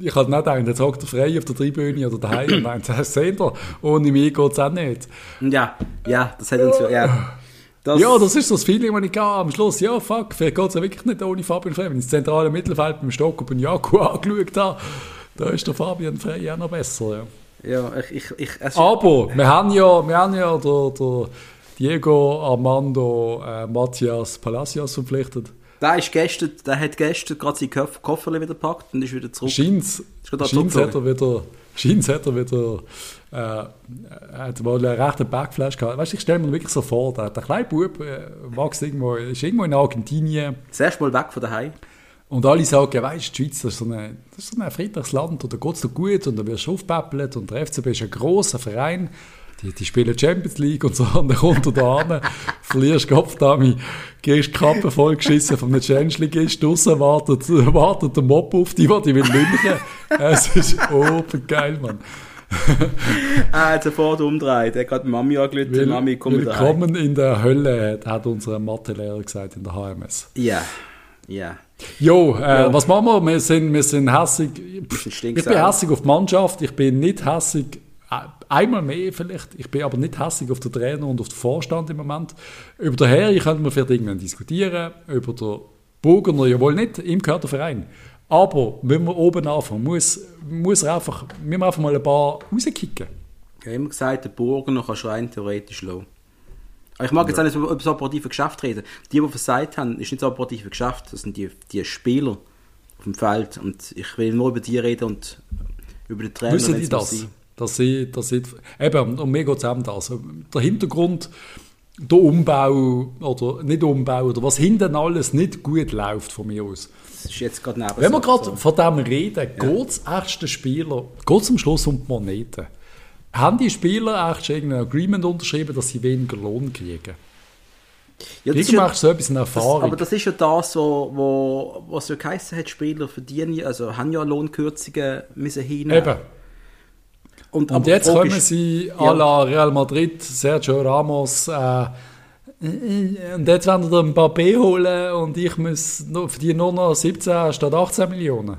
ich habe nicht gedacht, jetzt hockt er frei auf der Tribüne oder daheim und meint, seht ihr, ohne mich geht es auch nicht. Ja, ja, das hat uns ja, ja. Das ja, das ist so das Feeling, das ich gehe am Schluss. Ja, fuck, vielleicht geht es ja wirklich nicht ohne Fabian Frey. Wenn ich das zentrale Mittelfeld beim Stock und Jaku angeschaut habe, da ist der Fabian Frey auch noch besser. Ja, ja ich, ich, ich Aber wir haben ja, wir haben ja der, der Diego Armando äh, Matthias Palacios verpflichtet. Der, ist gestern, der hat gestern gerade seinen Koffer wieder gepackt und ist wieder zurück. Scheint's hat er wieder, scheint's hat er wieder äh, hat mal einen rechten Backflash gehabt. Weißt, ich stelle mir wirklich so vor, der, der kleine Bub äh, wächst irgendwo, ist irgendwo in Argentinien. Das erste Mal weg von daheim. Und alle sagen, weißt die Schweiz das ist so ein, das ist so ein friedliches Land und da geht es dir gut und da wirst du aufpäppelt und der FCB ist ein grosser Verein die, die spielen Champions League und so, und dann kommt er da an, verlierst Kopfdami, gehst die Kappe vollgeschissen von einem Challenge gehst draussen, wartet, wartet der Mob auf dich, dich will lünchen. Es ist oben geil, Mann. er hat sofort umgedreht. Er hat gerade Mami angelötet. Will, Mami, komm Willkommen in der Hölle, hat unser Mathelehrer gesagt in der HMS. Ja, ja. Jo, äh, was machen wir? Wir sind, wir sind hässig. Ich bin hässig auf die Mannschaft, ich bin nicht hässig Einmal mehr vielleicht. Ich bin aber nicht hässlich auf den Trainer und auf den Vorstand im Moment. Über den Herr könnten wir vielleicht irgendwann diskutieren. Über den Burgener ja wohl nicht. Ihm gehört der Verein. Aber wenn wir oben anfangen, muss, muss er einfach, müssen wir einfach mal ein paar rauskicken. Ich habe immer gesagt, der Burgener kann rein theoretisch lassen. Ich mag jetzt auch nicht über das operative Geschäft reden. Die, die versagt haben, ist nicht das operative Geschäft, das sind die, die Spieler auf dem Feld. Und ich will nur über die reden und über den Trainer. Wissen die das? Sein dass sie, dass sie, eben, und mir geht es eben das. Der Hintergrund, der Umbau, oder nicht Umbau, oder was hinten alles nicht gut läuft von mir aus. Das ist jetzt gerade neben Wenn wir gerade so. von dem reden, ja. geht es erst den Spieler, geht es am Schluss um die Moneten? Haben die Spieler erst irgendein Agreement unterschrieben, dass sie weniger Lohn kriegen? Ja, das ja, so etwas in Erfahrung. Das, aber das ist ja das, wo, wo, was ja geheißen hat, Spieler verdienen, also haben ja Lohnkürzungen müssen hinnehmen. Eben. Und, und jetzt kommen sie à la Real Madrid, Sergio Ramos, äh, und jetzt werden wir ein paar B holen und ich muss verdiene nur noch 17 statt 18 Millionen.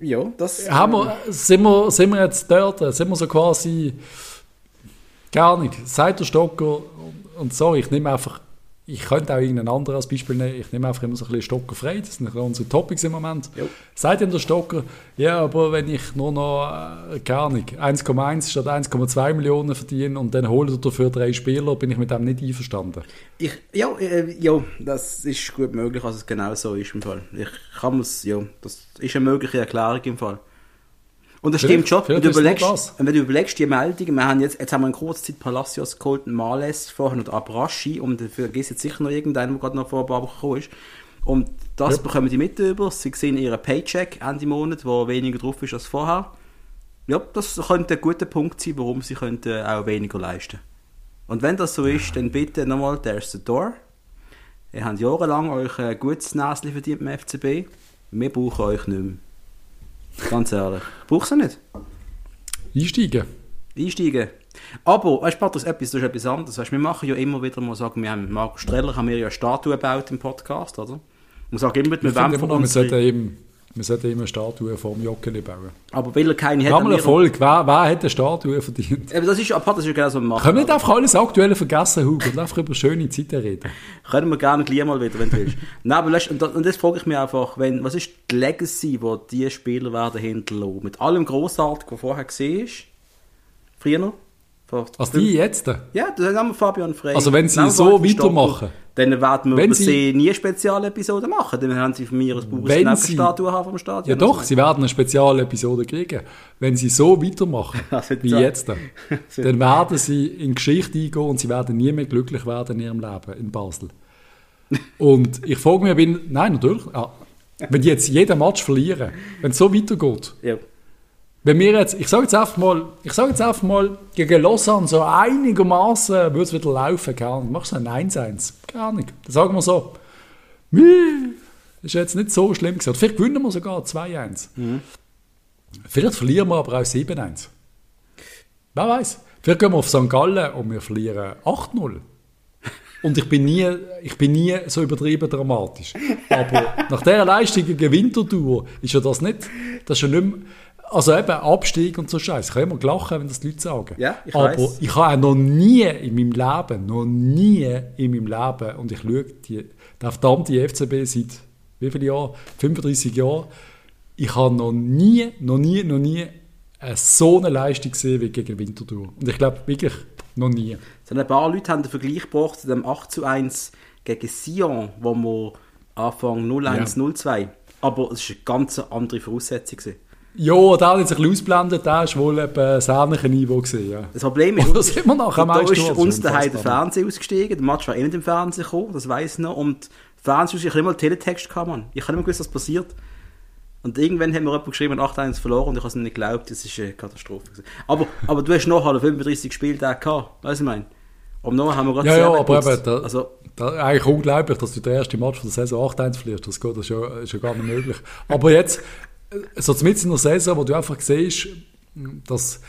Ja, das... Haben wir, sind, wir, sind wir jetzt dort? Sind wir so quasi... Gar nicht. Seit der Stocker, und sorry, ich nehme einfach ich könnte auch irgendein anderes als Beispiel nehmen. Ich nehme einfach immer so ein bisschen Stocker frei. Das sind unsere Topics im Moment. Jo. Seid ihr der Stocker? Ja, aber wenn ich nur noch, äh, keine Ahnung, 1,1 statt 1,2 Millionen verdiene und dann hole ich dafür drei Spieler, bin ich mit dem nicht einverstanden. Ich, ja, äh, ja, das ist gut möglich, dass es genau so ist im Fall. Ich kann es, ja, das ist eine mögliche Erklärung im Fall. Und das stimmt schon. Wenn du, überlegst, wenn du überlegst, die Meldungen, wir haben jetzt, jetzt haben wir in kurzer Zeit Palacios geholt, Males vorher und Abrashi und dafür vergiss jetzt sicher noch irgendeinen, der gerade noch vor ein paar Wochen gekommen ist. Und das ja. bekommen die mit über. Sie sehen ihren Paycheck Ende Monat, wo weniger drauf ist als vorher. Ja, das könnte ein guter Punkt sein, warum sie könnten auch weniger leisten Und wenn das so ist, dann bitte nochmal, there's the door. Ihr habt jahrelang euch ein gutes Näschen verdient im FCB. Wir brauchen euch nicht mehr. Ganz ehrlich. Brauchst du nicht. Einsteigen. Einsteigen. Aber, weißt du, Patrick, etwas, das ist etwas anderes. Weißt, wir machen ja immer wieder mal, sagen wir haben, Marco Streller haben wir ja eine Statue gebaut im Podcast, oder? Wir sagen immer, wir wollen von uns... Eben wir sollten immer eine Statue vom Jockeli bauen. Aber weil er keine hat... Mal Erfolg. Wer, wer hat eine Statue verdient? Eben, das ist, das ist ja genau so ein Machen. Können wir nicht einfach alles Aktuelle vergessen, Hugo, und einfach über schöne Zeiten reden? Können wir gerne gleich mal wieder, wenn du willst. Nein, aber weißt, und, das, und das frage ich mich einfach, wenn, was ist die Legacy, die diese Spieler werden hinterlassen? Mit allem Grossartigen, was vorher gesehen ist, früher noch, Also die jetzt? Ja, das haben wir Fabian Frey. Also wenn sie so weitermachen. Dann werden wir Wenn über sie- sie nie eine Spezialepisode machen. Dann haben sie von mir ein Bauer eine Statue haben vom Stadion. Ja doch, sie werden eine spezielle Episode kriegen. Wenn sie so weitermachen, wird wie sein. jetzt, dann werden sie in die Geschichte eingehen und sie werden nie mehr glücklich werden in ihrem Leben in Basel. Und ich frage mich, wenn, nein, natürlich, ah, wenn die jetzt jeden Match verlieren, wenn es so weitergeht, Ja. Wenn wir jetzt, ich sage jetzt einfach mal, ich sage jetzt einfach mal, gegen Lausanne so einigermaßen würde es wieder laufen, keine Ahnung, machst du ein 1-1, keine Ahnung, dann sagen wir so, «Mie, ist jetzt nicht so schlimm. Oder Vielleicht gewinnen wir sogar 2-1. Vielleicht verlieren wir aber auch 7-1. Wer weiß? Vielleicht gehen wir auf St. Gallen und wir verlieren 8-0. Und ich bin, nie, ich bin nie so übertrieben dramatisch. Aber nach dieser Leistung gegen Winterthur ist ja das nicht, das ist ja nicht mehr, also eben Abstieg und so Scheiß. Ich kann immer lachen, wenn das die Leute sagen. Ja, ich Aber weiss. ich habe noch nie in meinem Leben, noch nie in meinem Leben, und ich schaue die, den verdammten FCB seit wie viele Jahren? 35 Jahren. Ich habe noch nie, noch nie, noch nie eine so eine Leistung gesehen wie gegen Winterthur. Und ich glaube wirklich noch nie. So ein paar Leute haben den Vergleich gebracht zu dem 8 zu 1 gegen Sion, wo wir Anfang 0-1, 0-2. Aber es war eine ganz andere Voraussetzung. gewesen. Ja, der hat ein bisschen ausblendet, der ist wohl eben sähnliche Niveau gesehen. Ja. Das Problem ist, sind wir nachher da ist uns daheim der. Fernseher ausgestiegen. Der Match war eh nicht im Fernsehen gekommen, das weiß ich noch. Und Fernseher ich nicht mal Teletext gehabt, Mann. Ich habe nicht mehr gewusst, was passiert. Und irgendwann haben wir jemand geschrieben, 8-1 verloren und ich habe es nicht geglaubt, das ist eine Katastrophe. gewesen. Aber, aber du hast nachher 35 Spieltage gehabt, weißt du, ich meine? Und nachher haben wir gerade Ja, ja, aber eben, da, Also, da, eigentlich unglaublich, dass du den ersten Match von der Saison 8-1 verlierst. Das, geht, das ist, ja, ist ja gar nicht möglich. Aber jetzt, so mitten in der Saison, wo du einfach siehst, dass.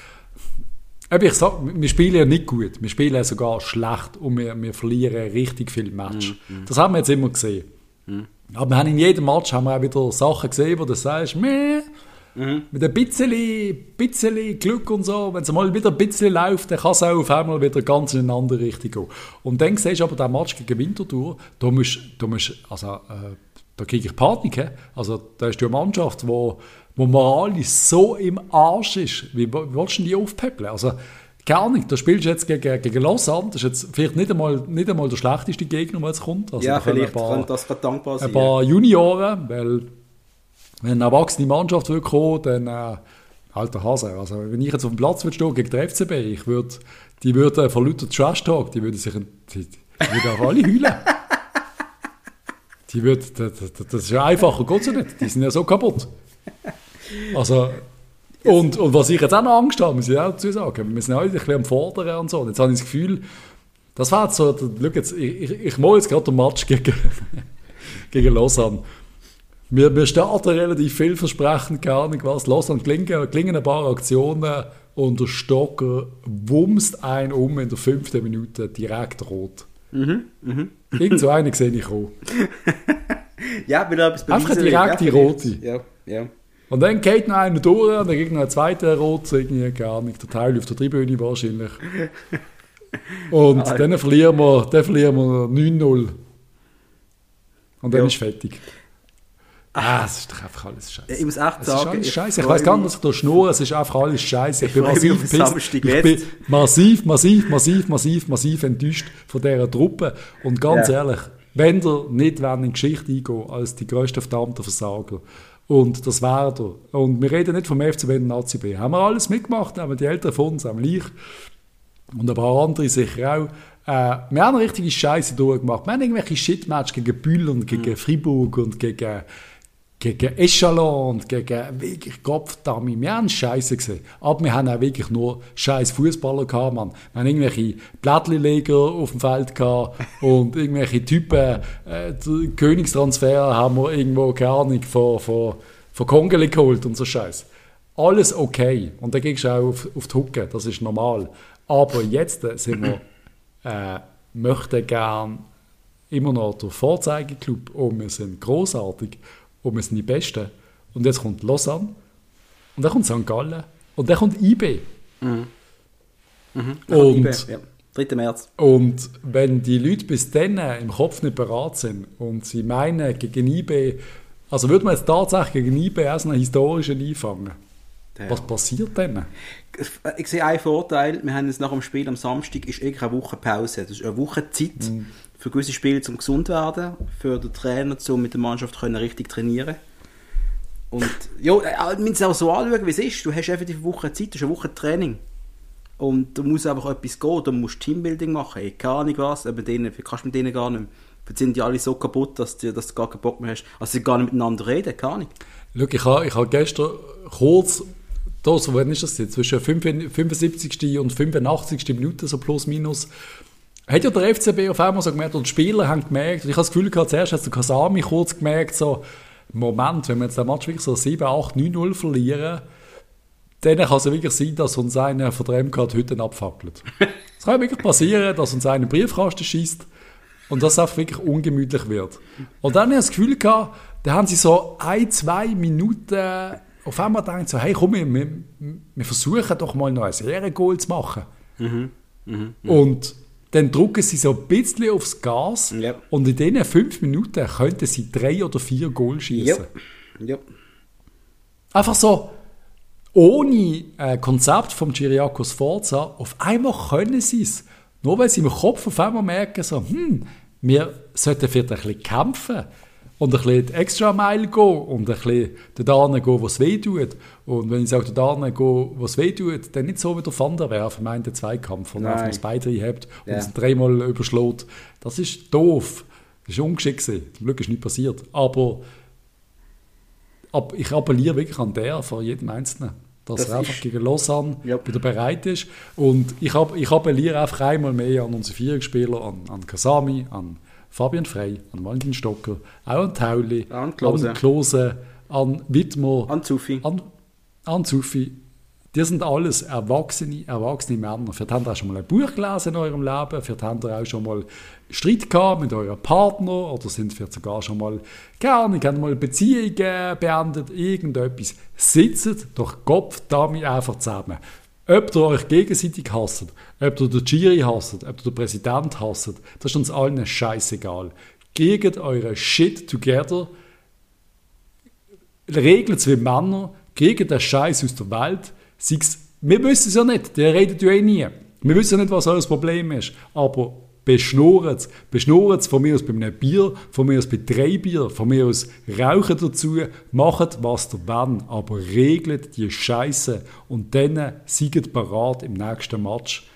Ich sag, wir spielen ja nicht gut. Wir spielen ja sogar schlecht und wir, wir verlieren richtig viele Matches. Das haben wir jetzt immer gesehen. Aber wir haben in jedem Match haben wir auch wieder Sachen gesehen, wo du sagst, meh, mit ein bisschen, bisschen Glück und so, wenn es mal wieder ein bisschen läuft, dann kann es auch auf einmal wieder ganz in eine andere Richtung gehen. Und dann siehst du aber den Match gegen Winterthur, da musst, da musst also, äh, da kriege ich Panik. he? Also da ist die Mannschaft, wo, wo moralisch so im Arsch ist. Wie, wie willst du die aufpäppeln? Also gar nicht. Da spielst du jetzt gegen, gegen Lausanne, das ist jetzt vielleicht nicht einmal, nicht einmal der schlechteste Gegner, der jetzt kommt. Also, ja, vielleicht paar- könnte das dankbar sein. ein paar Junioren, weil wenn eine erwachsene Mannschaft würde kommen, dann äh, alter Hase. Also wenn ich jetzt auf dem Platz würde stehen gegen den FCB, ich würde, die würden vor lauter Trash Talk, die würden sich, die, die würden auch alle heulen. Die würden, das, das, ist ja einfacher, Gott sei nicht. Die sind ja so kaputt. Also und, und was ich jetzt auch noch Angst habe, muss ich auch dazu sagen, wir sind alle ein bisschen am Fordern und so. Und jetzt habe ich das Gefühl, das war jetzt so, schau jetzt, ich, ich, mache jetzt gerade den Match gegen, gegen Lausanne. Wir, wir starten relativ vielversprechend, keine Ahnung was. Lausanne klingen, klingen ein paar Aktionen und der Stocker wumst einen um in der fünften Minute direkt rot. Mhm, Irgend so einen sehe ich auch. ja, weil er etwas Einfach beweisen direkt die rote. Ja, ja. Und dann geht noch einer durch und dann kriegt noch einen zweiten Rot, irgendwie gar nicht. Der Teil auf der Tribüne wahrscheinlich. Und Ah. dann verlieren wir, dann verlieren wir 9-0. Und dann Ja. ist fertig. Ah, es ist doch einfach alles scheiße. Ich muss echt Es ist sagen, alles ich scheiße. Ich freu weiß gar nicht, was ich da schnurre. Es ist einfach alles scheiße. Ich, Ich bin massiv auf pisst. Ich bin massiv, massiv, massiv, massiv, massiv enttäuscht von dieser Truppe. Und ganz Ja. ehrlich, wenn ihr nicht in die Geschichte eingehen als die grössten verdammten Versager, und das wäre ihr. Und wir reden nicht vom FCB und Nazi B. Haben wir alles mitgemacht, haben wir die Eltern von uns, haben wir ich und ein paar andere sicher auch. Äh, wir haben eine richtige Scheiße durchgemacht. Wir haben irgendwelche Shitmatch gegen Bühl und gegen Mhm. Fribourg und gegen, gegen Echalon und gegen wirklich Kopfdami. Wir haben Scheiße gesehen. Aber wir haben auch wirklich nur scheiß Fußballer gehabt, Mann. Wir haben irgendwelche Blättlileger auf dem Feld gehabt und irgendwelche Typen, äh, Königstransfer haben wir irgendwo, keine Ahnung, von, von, von Kongeli geholt und so Scheiß. Alles okay. Und dann gehst du auch auf, auf die Hucke, das ist normal. Aber jetzt äh, sind wir, äh, möchten gern immer noch der Vorzeigeklub und wir sind großartig und wir sind die Besten. Und jetzt kommt Lausanne und dann kommt St. Gallen und dann kommt IB. Und, IB, ja. 3. März. und wenn die Leute bis dann im Kopf nicht bereit sind und sie meinen, gegen IB, also würde man jetzt tatsächlich gegen IB erst einen historischen einfangen? Ja. Was passiert denn? Ich sehe einen Vorteil, wir haben jetzt nach dem Spiel am Samstag ist eine Woche Pause. Das ist eine Woche Zeit mhm. Für gewisse Spiele zum gesund werden, für den Trainer um mit der Mannschaft können richtig trainieren und ja, äh, wir auch so anschauen, wie es ist. Du hast einfach die Woche Zeit, du hast eine Woche Training. Und da muss einfach etwas gehen, da musst du Teambuilding machen, ey, keine Ahnung was, aber denen, kannst du mit denen gar nicht mehr. Sind die alle so kaputt, dass du, dass du gar keinen Bock mehr hast. Also sie gar nicht miteinander reden, keine Ahnung. Schau, ich habe ich hab gestern kurz, da, so, wann ist das jetzt, zwischen 75. und 85. Minute, so plus minus, hat ja der FCB auf einmal so gemerkt, und die Spieler haben gemerkt, und ich habe das Gefühl gehabt, zuerst hat der Kasami kurz gemerkt, so, Moment, wenn wir jetzt den Match wirklich so 7, 8, 9-0 verlieren, dann kann es wirklich sein, dass uns einer von der MK heute abfackelt. Es kann wirklich passieren, dass uns einer Briefkasten schießt und dass es einfach wirklich ungemütlich wird. Und dann habe ich das Gefühl gehabt, da haben sie so ein, zwei Minuten auf einmal gedacht, so, hey komm, wir, wir versuchen doch mal noch ein Seriengoal zu machen. Mhm. Mhm. Und dann drücken sie so ein bisschen aufs Gas yep. und in diesen fünf Minuten könnten sie drei oder vier Goal schießen. Yep. Yep. Einfach so, ohne äh, Konzept vom Chiriakos Forza, auf einmal können sie es. Nur weil sie im Kopf auf einmal merken, so, hm, wir sollten vielleicht ein bisschen kämpfen und ein bisschen extra Mile gehen und ein bisschen dorthin gehen, wo es weh tut. Und wenn ich sage, dorthin gehen, wo es weh tut, dann nicht so wie der Van der Werf, meint der Zweikampf, und einfach das Bein habt und ja. es dreimal überschlägt. Das ist doof. Das ist ungeschickt. Zum Glück ist nichts passiert. Aber, ich appelliere wirklich an der, von jedem Einzelnen dass das er einfach gegen Lausanne ja. wieder bereit ist. Und ich, ich appelliere einfach einmal mehr an unsere Vierspieler, an, an Kasami, an Fabian Frey, an Valentin Stocker, auch an Tauli, an Klose, an, Klose, an Wittmer, an Zufi. An, an Zufi. Die sind alles erwachsene, erwachsene Männer. Vielleicht habt ihr auch schon mal ein Buch gelesen in eurem Leben, vielleicht habt ihr auch schon mal Streit gehabt mit eurem Partner oder sind vielleicht sogar schon mal, gerne, habt mal Beziehungen beendet, irgendetwas. Sitzt doch Kopf damit einfach zusammen. Ob ihr euch gegenseitig hasst, ob ihr den Giri hasst, ob ihr den Präsident hasst, das ist uns allen scheißegal. Gegen eure Shit together, regelt es wie Männer, gegen den Scheiß aus der Welt. Sei's, wir wissen es ja nicht, der redet ja eh nie. Wir wissen nicht, was euer Problem ist. Aber beschnurrt es. Beschnurrt es von mir aus bei einem Bier, von mir aus bei drei Bier, von mir aus rauchen dazu, macht was ihr wollt, aber regelt die Scheiße und dann siegt parat im nächsten Match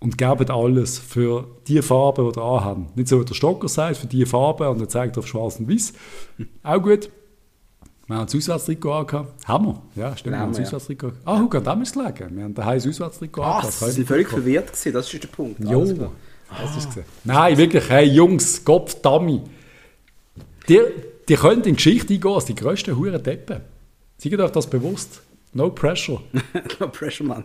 und gebt alles für die Farbe, die ihr anhabt. Nicht so, wie der Stocker sagt, für die Farbe und er zeigt auf schwarz und weiß. Auch gut. Wir haben das Auswärtstrikot angehabt. Haben wir? Ja, stimmt. Wir haben das Auswärtstrikot Ah, ja. da haben wir gelegen. Wir haben daheim das Auswärtstrikot angehabt. Sie sind völlig verwirrt gewesen, das ist der Punkt. Jo, du es gesehen? Nein, wirklich, hey Jungs, Kopf, Dummy. Die, die können in die Geschichte eingehen als die grössten Huren Deppen. Seid euch das bewusst? No pressure. no pressure, Mann.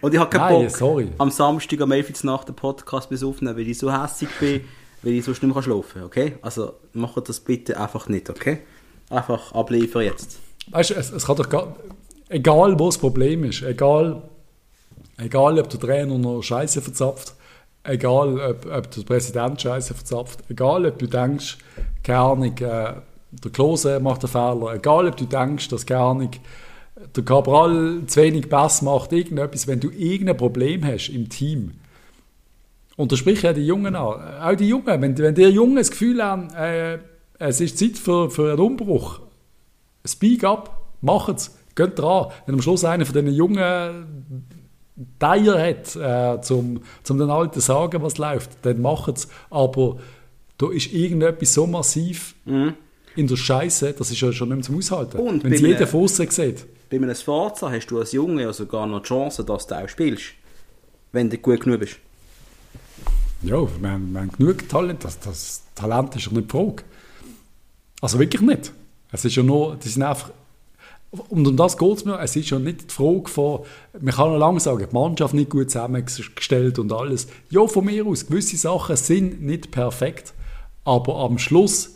Und ich habe keinen Nein, Bock, sorry. am Samstag am 11. Nacht den Podcast bis aufnehmen, weil ich so hässlich bin, weil ich sonst nicht mehr schlafen kann, okay? Also macht das bitte einfach nicht, okay? Einfach abliefern jetzt. Weißt du, es, es kann doch gar, egal wo das Problem ist, egal, egal ob der Trainer noch Scheiße verzapft, egal ob, ob der Präsident Scheiße verzapft, egal ob du denkst, keine Ahnung, äh, der Klose macht einen Fehler, egal ob du denkst, dass keine Ahnung, der Cabral zu wenig Pass macht, irgendetwas, wenn du irgendein Problem hast im Team, untersprich ja die Jungen an. Auch die Jungen, wenn, wenn die Jungen das Gefühl haben, äh, es ist Zeit für, für einen Umbruch. Speak up, macht es, geht dran. Wenn am Schluss einer von diesen jungen Teier hat, äh, zum, zum den Alten sagen, was läuft, dann macht es. Aber da ist irgendetwas so massiv mhm. in der Scheiße, das ist ja schon nicht mehr zum Aushalten. Und Wenn es jeder von außen sieht. Bei einem Forza hast du als Junge ja sogar noch die Chance, dass du auch spielst. Wenn du gut genug bist. Ja, wir haben, wir haben genug Talent. Das, das Talent ist ja nicht die Frage. Also wirklich nicht. Es ist ja nur, die sind einfach, und um das geht es mir, es ist ja nicht die Frage von, man kann noch lange sagen, die Mannschaft nicht gut zusammengestellt und alles. Ja, von mir aus, gewisse Sachen sind nicht perfekt, aber am Schluss,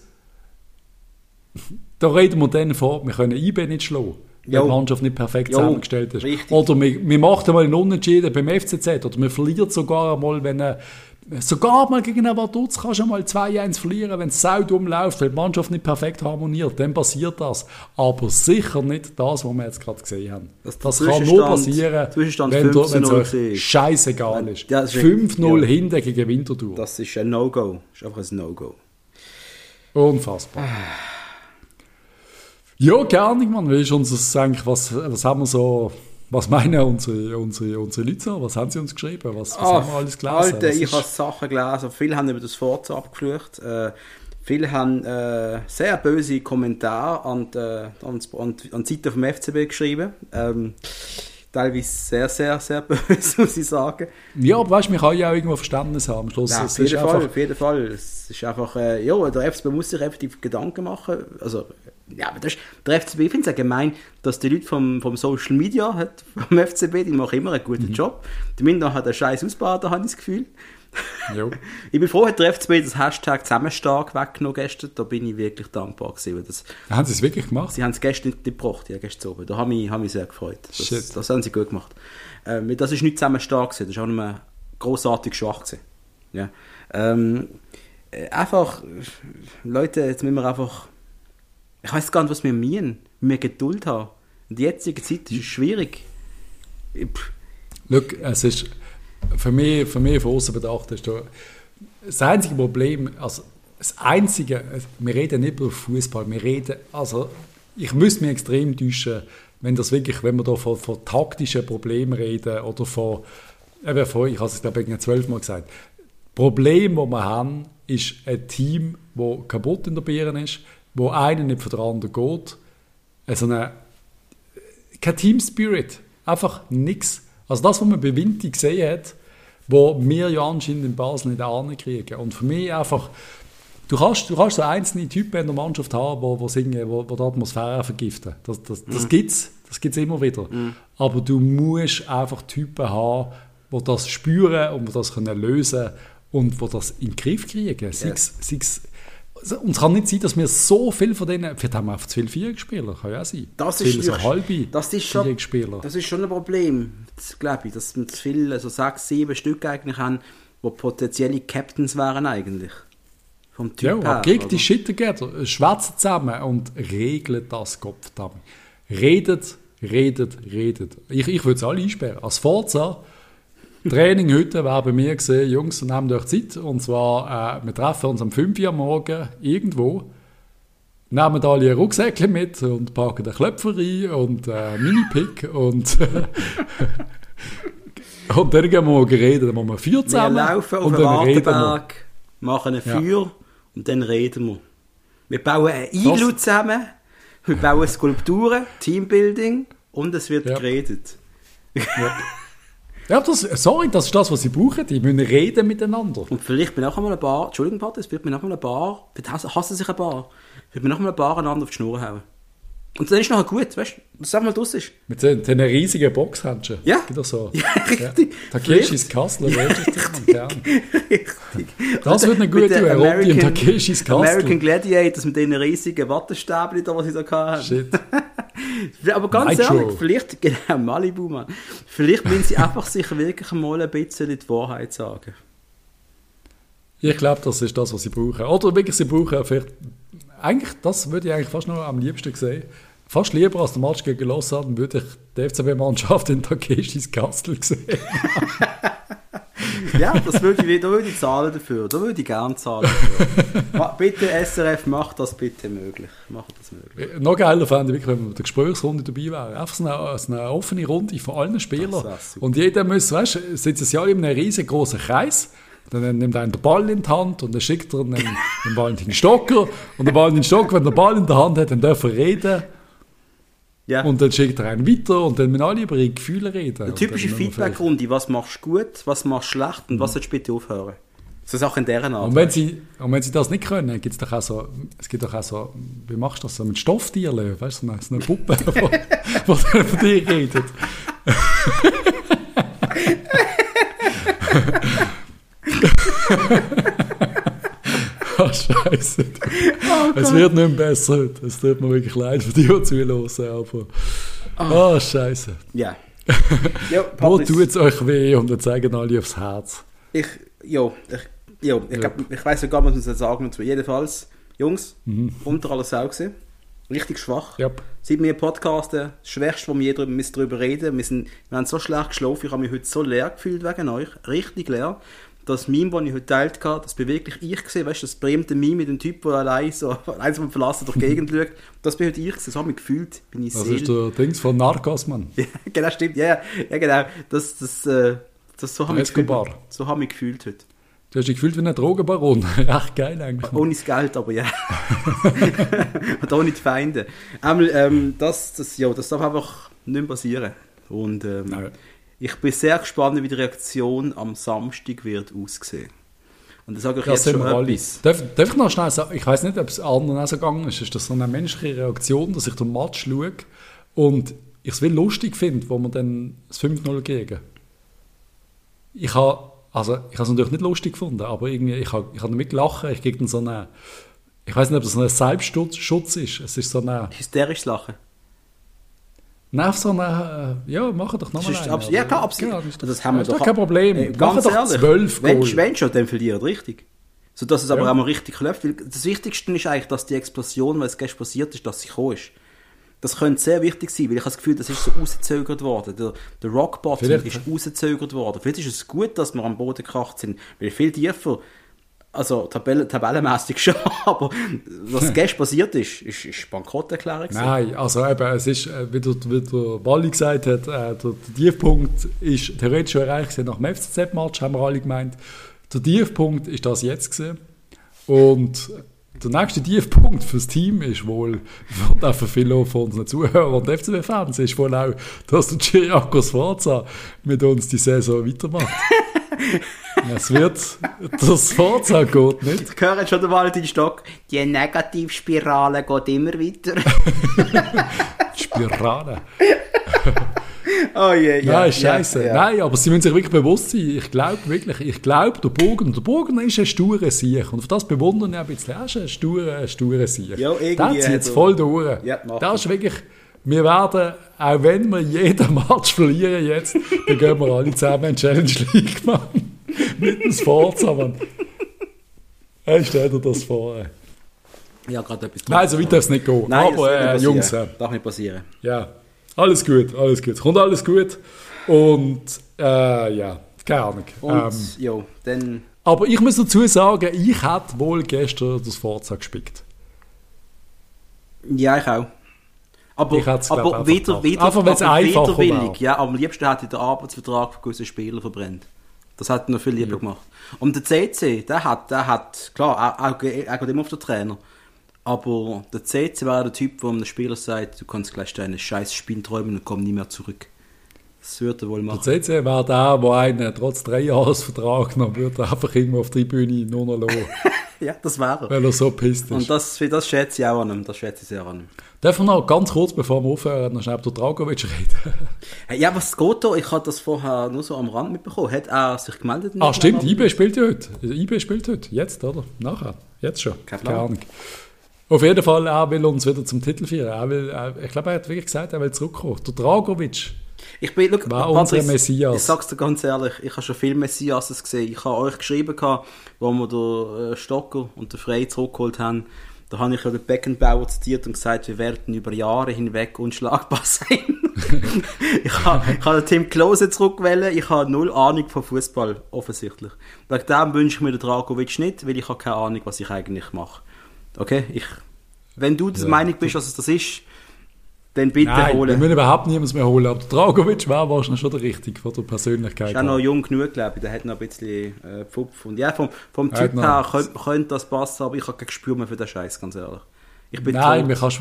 da reden wir dann von, wir können IB nicht schlagen wenn die Mannschaft nicht perfekt jo, zusammengestellt ist. Richtig. Oder wir, wir machen mal einen Unentschieden beim FCZ oder wir verlieren sogar einmal, wenn, Sogar mal gegen einen Vaduz kannst du mal 2-1 verlieren, wenn es saudumm läuft, weil die Mannschaft nicht perfekt harmoniert, dann passiert das. Aber sicher nicht das, was wir jetzt gerade gesehen haben. Das- Das, kann nur passieren, wenn du- wenn 15-0 es euch scheißegal ist. Ja, das ist- 5-0 ja. hinten gegen Winterthur. Das ist ein No-Go. Das ist einfach ein No-Go. Unfassbar. Ja, gerne, Mann. Wie ist unser, was, was haben wir so, was meinen unsere, unsere, unsere Leute so? Was haben sie uns geschrieben? Was, was haben wir alles gelesen? Alter, ich habe Sachen gelesen. Viele haben über das Forza abgeflucht. Äh, viele haben äh, sehr böse Kommentare an die, äh, an, die, an, die, an die Seite vom FCB geschrieben. Ähm, teilweise sehr, sehr, sehr böse, muss ich sagen. Ja, aber weißt du, man kann ja auch irgendwo Verständnis haben. Am Schluss, es auf jeden Fall, einfach, auf jeden Fall. Es ist einfach, äh, ja, der FCB muss sich effektiv Gedanken machen. Also, ja, aber das ist, der FCB, ich finde es ja gemein, dass die Leute vom, vom Social Media, hat, vom FCB, die machen immer einen guten Job. Die Minder hat einen scheiß Ausbader, habe ich das Gefühl. Ja. Ich bin froh, hat der FCB das Hashtag zusammenstark weggenommen gestern. Da bin ich wirklich dankbar gewesen. weil Das, Haben sie es wirklich gemacht? sie haben es gestern nicht gebracht, ja, gestern oben. Da habe ich, habe mich sehr gefreut. Das, Shit. das haben sie gut gemacht. Ähm, das ist nicht zusammenstark gewesen. Das ist auch nur grossartig schwach gewesen. Ja. Ähm, äh, einfach, Leute, jetzt müssen wir einfach, ich weiß gar nicht, was wir meinen. Wir müssen Geduld haben. In der jetzigen Zeit ist es schwierig. Look, es ist für mich, für mich von außen betrachtet, ist da, das einzige Problem, also das einzige, wir reden nicht über Fußball, wir reden, also ich müsste mich extrem täuschen, wenn das wirklich, wenn wir da von, von taktischen Problemen reden oder von, eben von, ich habe es glaube ich zwölfmal gesagt, Problem, das wir haben, ist ein Team, das kaputt in der Birne ist, wo einer nicht für den anderen geht, also eine, kein Team Spirit. Einfach nichts. Also das, was man bei Vinti gesehen hat, wo wir ja anscheinend in Basel nicht ankriegen. Und für mich einfach, du kannst, du kannst so einzelne Typen in der Mannschaft haben, wo, wo singen, wo, wo die Atmosphäre vergiften. Das, das, das gibt's. Das gibt's immer wieder. Aber du musst einfach Typen haben, die das spüren und die das können lösen und die das in den Griff kriegen. Sei's, sei's, also, und es kann nicht sein, dass wir so viel von denen, vielleicht haben wir einfach zu viele Viererspieler, kann ja auch sein. Das ist, viele so halbe das ist schon, das ist schon ein Problem, glaube ich, dass wir zu viele, also sechs, sieben Stück eigentlich haben, die potenzielle Captains wären eigentlich. Vom Typ Ja, her. kriegt die? Shit together, schwätzen zusammen und regelt das Kopf damit. Redet, redet, redet. Ich, ich würde es alle einsperren. Als Forza, Training heute wäre bei mir gesehen, Jungs, nehmt euch Zeit. Und zwar, äh, wir treffen uns am 5 Uhr morgen irgendwo, nehmen alle ein Rucksäckchen mit und packen den Klöpfer rein und äh, Mini-Pick und, und dann gehen wir morgen reden. Dann machen wir vier Wir zusammen laufen auf und den wir. Wartenberg, machen ein Ja. Feuer und dann reden wir. Wir bauen ein Iglu zusammen, wir bauen Skulpturen, Teambuilding und es wird Ja. geredet. Ja, das, sorry, das ist das, was sie brauchen. Die müssen reden miteinander. Und vielleicht bin ich auch einmal ein Bar, Entschuldigung, Patrick, vielleicht bin auch mal ein Bar, vielleicht hassen sich ein Bar, vielleicht bin auch mal ein Bar einander auf die Schnur hauen. Und dann ist nachher gut, weißt du, dass es einfach mal draus ist. Mit so einer riesigen Boxhandschuhe. Ja. Gibt doch so. Ja, richtig. Takeshis wer ist das denn? Gern. Richtig. Das wird eine gute den und American- Takeshis Kassler. American Gladiators mit den riesigen Wattestäbchen, da, was sie da hatten. Shit. Aber ganz Nitro. ehrlich, vielleicht, genau, Malibu, Mann. Vielleicht müssen sie einfach sich wirklich mal ein bisschen die Wahrheit sagen. Ich glaube, das ist das, was sie brauchen. Oder wirklich, sie brauchen vielleicht. Eigentlich, das würde ich eigentlich fast noch am liebsten sehen. Fast lieber als der Match gegen Lausanne würde ich die FCB-Mannschaft in Takeshis Kastel sehen. Ja, das würde ich, da würde ich zahlen dafür. Da würde ich gerne zahlen dafür. Bitte, SRF, macht das bitte möglich. Macht das möglich. Noch geiler fände ich wirklich, wenn wir der Gesprächsrunde dabei wären. Einfach so eine, so eine offene Runde von allen Spielern. Und jeder muss, weißt du, sitzen sie alle in einem riesengroßen Kreis. Dann nimmt einer den Ball in die Hand und dann schickt er den, den Valentin Stocker. Und der Valentin Stocker, wenn er den Ball in der Hand hat, dann darf er reden. Ja. Und dann schickt er einen weiter und dann müssen alle über ihre Gefühle reden. Eine typische Feedback-Runde. Was machst du gut, was machst du schlecht und was sollst du bitte aufhören? So Sachen in deren Art. Und wenn, sie, und wenn sie das nicht können, gibt's doch auch so, es gibt doch auch so, wie machst du das so mit Stofftierchen, weißt du, so eine, so eine Puppe, die dann von dir redet. Ah, Scheiße. es wird nicht mehr besser heute. Es tut mir wirklich leid für die, die zuhören, aber. Ah, Scheiße. Ja. ja Wo tut es euch weh? Und dann zeigen alle aufs Herz. ich, Jo, ich, jo, ich, glaub, ich weiß ja gar nicht, was man sagen dazu. Jedenfalls, Jungs, unter aller Sau gewesen. Richtig schwach. Yep. Seit wir podcasten, das Schwächste, wo wir je drüber, müssen drüber reden wir, sind, wir haben so schlecht geschlafen, ich habe mich heute so leer gefühlt wegen euch. Richtig leer. Das Meme, das ich heute teilt habe, das bin wirklich ich gesehen, weißt du, das berühmte Meme mit dem Typ, der allein so einsam verlassen durch die Gegend schaut. Das bin heute ich gesehen, so habe ich gefühlt, bin ich Das ist der Dings von Narcos, Mann. ja, genau, stimmt. Ja, ja genau. Das, das, äh, das so habe ich gefühlt. So habe ich gefühlt heute. Du hast dich gefühlt wie ein Drogenbaron. Echt geil eigentlich. Ohne das Geld, aber ja. Und ohne die Feinde. Einmal, ähm, das, das, ja, das darf einfach nicht mehr passieren. Und ähm. Ich bin sehr gespannt, wie die Reaktion am Samstag wird aussehen. Und da sage ich Ja, jetzt schon alle. etwas. Darf, darf ich noch schnell sagen, ich weiß nicht, ob es anderen auch so gegangen ist, ist das so eine menschliche Reaktion, dass ich den Match schaue und ich es will lustig finde, wo wir dann das 5-0 gegen. Ich habe also ich habe es natürlich nicht lustig gefunden, aber irgendwie, ich habe, ich habe damit gelacht, ich gegen so eine, ich weiß nicht, ob das ein Selbstschutz ist, es ist so eine, Hysterisches Lachen. Nein, so eine, äh, ja, mach doch nochmal einen. abs- ja, klar, absolut. Ja, das, das haben wir doch kein Problem. Ey, Machen ganz doch ehrlich, zwölf wenn, Goal. wenn schon, dann verliert richtig. So dass es aber Ja. auch mal richtig. Weil das Wichtigste ist eigentlich, dass die Explosion, was gestern passiert ist, dass sie gekommen ist. Das könnte sehr wichtig sein, weil ich habe das Gefühl, das ist so rausgezögert worden. Der, der Rock Bottom ist rausgezögert worden. Vielleicht ist es gut, dass wir am Boden gekracht sind, weil viel tiefer, also Tabelle, tabellenmäßig schon, aber was gestern passiert ist, ist, ist Bankrotterklärung. Nein, also eben, es ist, äh, wie der, wie der Wally gesagt hat, äh, der, der Tiefpunkt ist theoretisch schon erreicht gewesen nach dem FCZ-Match, haben wir alle gemeint. Der Tiefpunkt ist das jetzt gewesen. Und der nächste Tiefpunkt fürs Team ist wohl, und auch für viele von unseren Zuhörern und FCB-Fans, ist wohl auch, dass der Giriakos Sforza mit uns die Saison weitermacht. es wird, das Sforza geht nicht. Ich höre schon den Valentin Stock. Die Negativspirale geht immer weiter. Spirale. oh je, ja. Nein, scheiße. Ja. Nein, aber sie müssen sich wirklich bewusst sein. Ich glaube wirklich, ich glaube, der Bogen, der Bogen ist ein sturer Sieg. Und auf das bewundern ich ein bisschen. Er ist ein sturer, ein sturer Sieg. Ja, irgendwie Der zieht es er- voll durch. Ja, das ist wirklich, wir werden, auch wenn wir jeden Match verlieren jetzt, dann gehen wir alle zusammen in Challenge League, Mann. Mit dem Forza, Mann. Hey, stell dir das vor. ey. Ja, gerade etwas Nein, so weit darf es nicht gehen. Nein, aber äh. Jungs, äh, Darf nicht passieren. ja, alles gut, alles gut. Kommt alles gut. Und äh, ja, keine Ahnung. Und, Ähm, jo, dann... aber ich muss dazu sagen, ich hätte wohl gestern das Forza gespickt. Ja, ich auch. Aber, Ich aber einfach wieder, gemacht. wieder, Einfach, aber einfacher widerwillig. wäre. Ja, aber am liebsten hätte ich den Arbeitsvertrag für gewisse Spieler verbrennt. Das hätte ich noch viel lieber gemacht. Und der CC, der hat, der hat, klar, auch, geht immer auf den Trainer. Aber der CC wäre der Typ, wo einem Spieler sagt, du kannst gleich deine scheiß Spin träumen und komm nie mehr zurück. Das würde er wohl Der machen. CC wäre der, der einen trotz drei Jahresvertrag noch würde einfach irgendwo auf die Bühne nur noch lassen, Ja, das wäre er. weil er so pisst Und ist. das, für das schätze ich auch an ihm. Das schätze ich sehr an ihm. Darf ich noch ganz kurz, bevor wir aufhören, noch schnell über Dragovic reden? Hey, Ja, was geht da? Ich habe das vorher nur so am Rand mitbekommen. Hat er sich gemeldet? Ah, stimmt, IB spielt ja heute. IB spielt heute. Jetzt, oder? Nachher. Jetzt schon. Kein Plan. Keine Ahnung. Auf jeden Fall, er will uns wieder zum Titel führen. Er will, er, ich glaube, er hat wirklich gesagt, er will zurückkommen. Der Dragovic. Ich bin, look, War Patrick, unser Messias. Ich sag's dir ganz ehrlich, ich habe schon viele Messiases gesehen. Ich habe euch geschrieben, gehabt, wo wir den äh, Stocker und den Frey zurückgeholt haben. Da habe ich ja den Beckenbauer zitiert und gesagt, wir werden über Jahre hinweg unschlagbar sein. ich habe ich den Tim Klose zurückgewählt. Ich habe null Ahnung von Fußball offensichtlich. Wegen dem wünsche ich mir den Dragovic nicht, weil ich habe keine Ahnung, was ich eigentlich mache. Okay? Ich, wenn du der Ja. Meinung bist, dass es das ist, dann bitte Nein, wir holen. müssen überhaupt niemanden mehr holen. Aber der Dragovic wäre wahrscheinlich schon der Richtige von der Persönlichkeit. ist auch noch jung genug, glaube ich. Der hat noch ein bisschen äh, Pfupf. Und ja, vom, vom Typ her könnte, könnte das passen, aber ich habe kein Gespür mehr für den Scheiß, ganz ehrlich. Ich bin Nein, tot. mir kannst.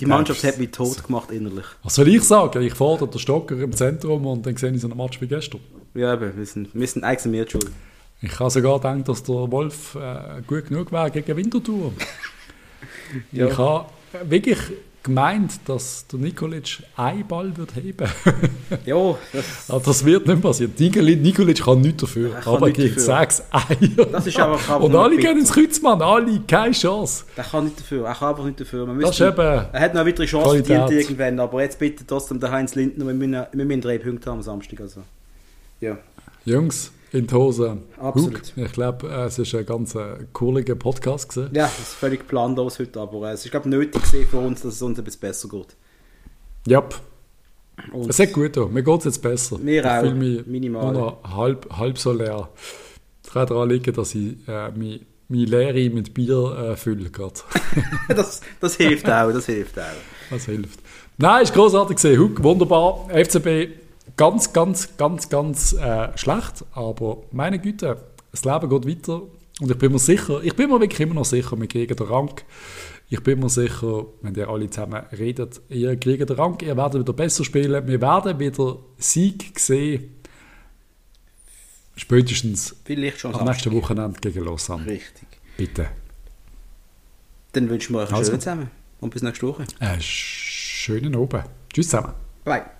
Die Mannschaft hat mich tot gemacht innerlich. Was soll ich sagen? Ich fordere den Stocker im Zentrum und dann sehe ich so einen Match wie gestern. Ja, eben, wir sind, wir sind eigentlich mehr schuld. Ich habe sogar gedacht, dass der Wolf äh, gut genug wäre gegen Winterthur. Ja. Ich habe wirklich gemeint, dass der Nikolic einen Ball wird heben Ja, das, Aber das wird nicht passieren. Nikolic, kann nichts dafür. Kann aber nichts gegen dafür. sechs Eier. Das ist einfach- aber Und alle gehen ins Kreuzmann. Alle, keine Chance. der kann nicht dafür. Er kann einfach nicht dafür. Man Das ist müsste, eben er hat noch eine weitere Chance verdient irgendwann, aber jetzt bitte trotzdem der Heinz Lindner, wir müssen, wir müssen drei Punkte haben am Samstag. Also. Ja, Jungs, in die Hose. Absolut. Hug, ich glaube, äh, es ist ein ganz äh, cooliger Podcast gewesen. ja das ist völlig planlos heute, aber äh, es ist, glaube ich, nötig für uns, dass es uns ein bisschen besser geht. Ja, Und es hat gut getan. Mir geht es jetzt besser. Mir ich auch, fühle mich minimal. nur noch halb, halb so leer. Es kann daran liegen, dass ich äh, meine, meine Leere mit Bier äh, fülle das, das hilft auch, das hilft auch. Das hilft. Nein, ist großartig gesehen. Hug, wunderbar. FCB ganz, ganz, ganz, ganz äh, schlecht. Aber meine Güte, das Leben geht weiter. Und ich bin mir sicher, ich bin mir wirklich immer noch sicher, wir kriegen den Rang. Ich bin mir sicher, wenn ihr alle zusammen redet, ihr kriegt den Rang, ihr werdet wieder besser spielen. Wir werden wieder Sieg sehen. Spätestens Vielleicht schon am nächsten Samstag. Wochenende gegen Lausanne. Richtig. Bitte. Dann wünschen wir euch einen Also. schönen zusammen und bis nächste Woche. Äh, schönen Abend. Tschüss zusammen. Bye.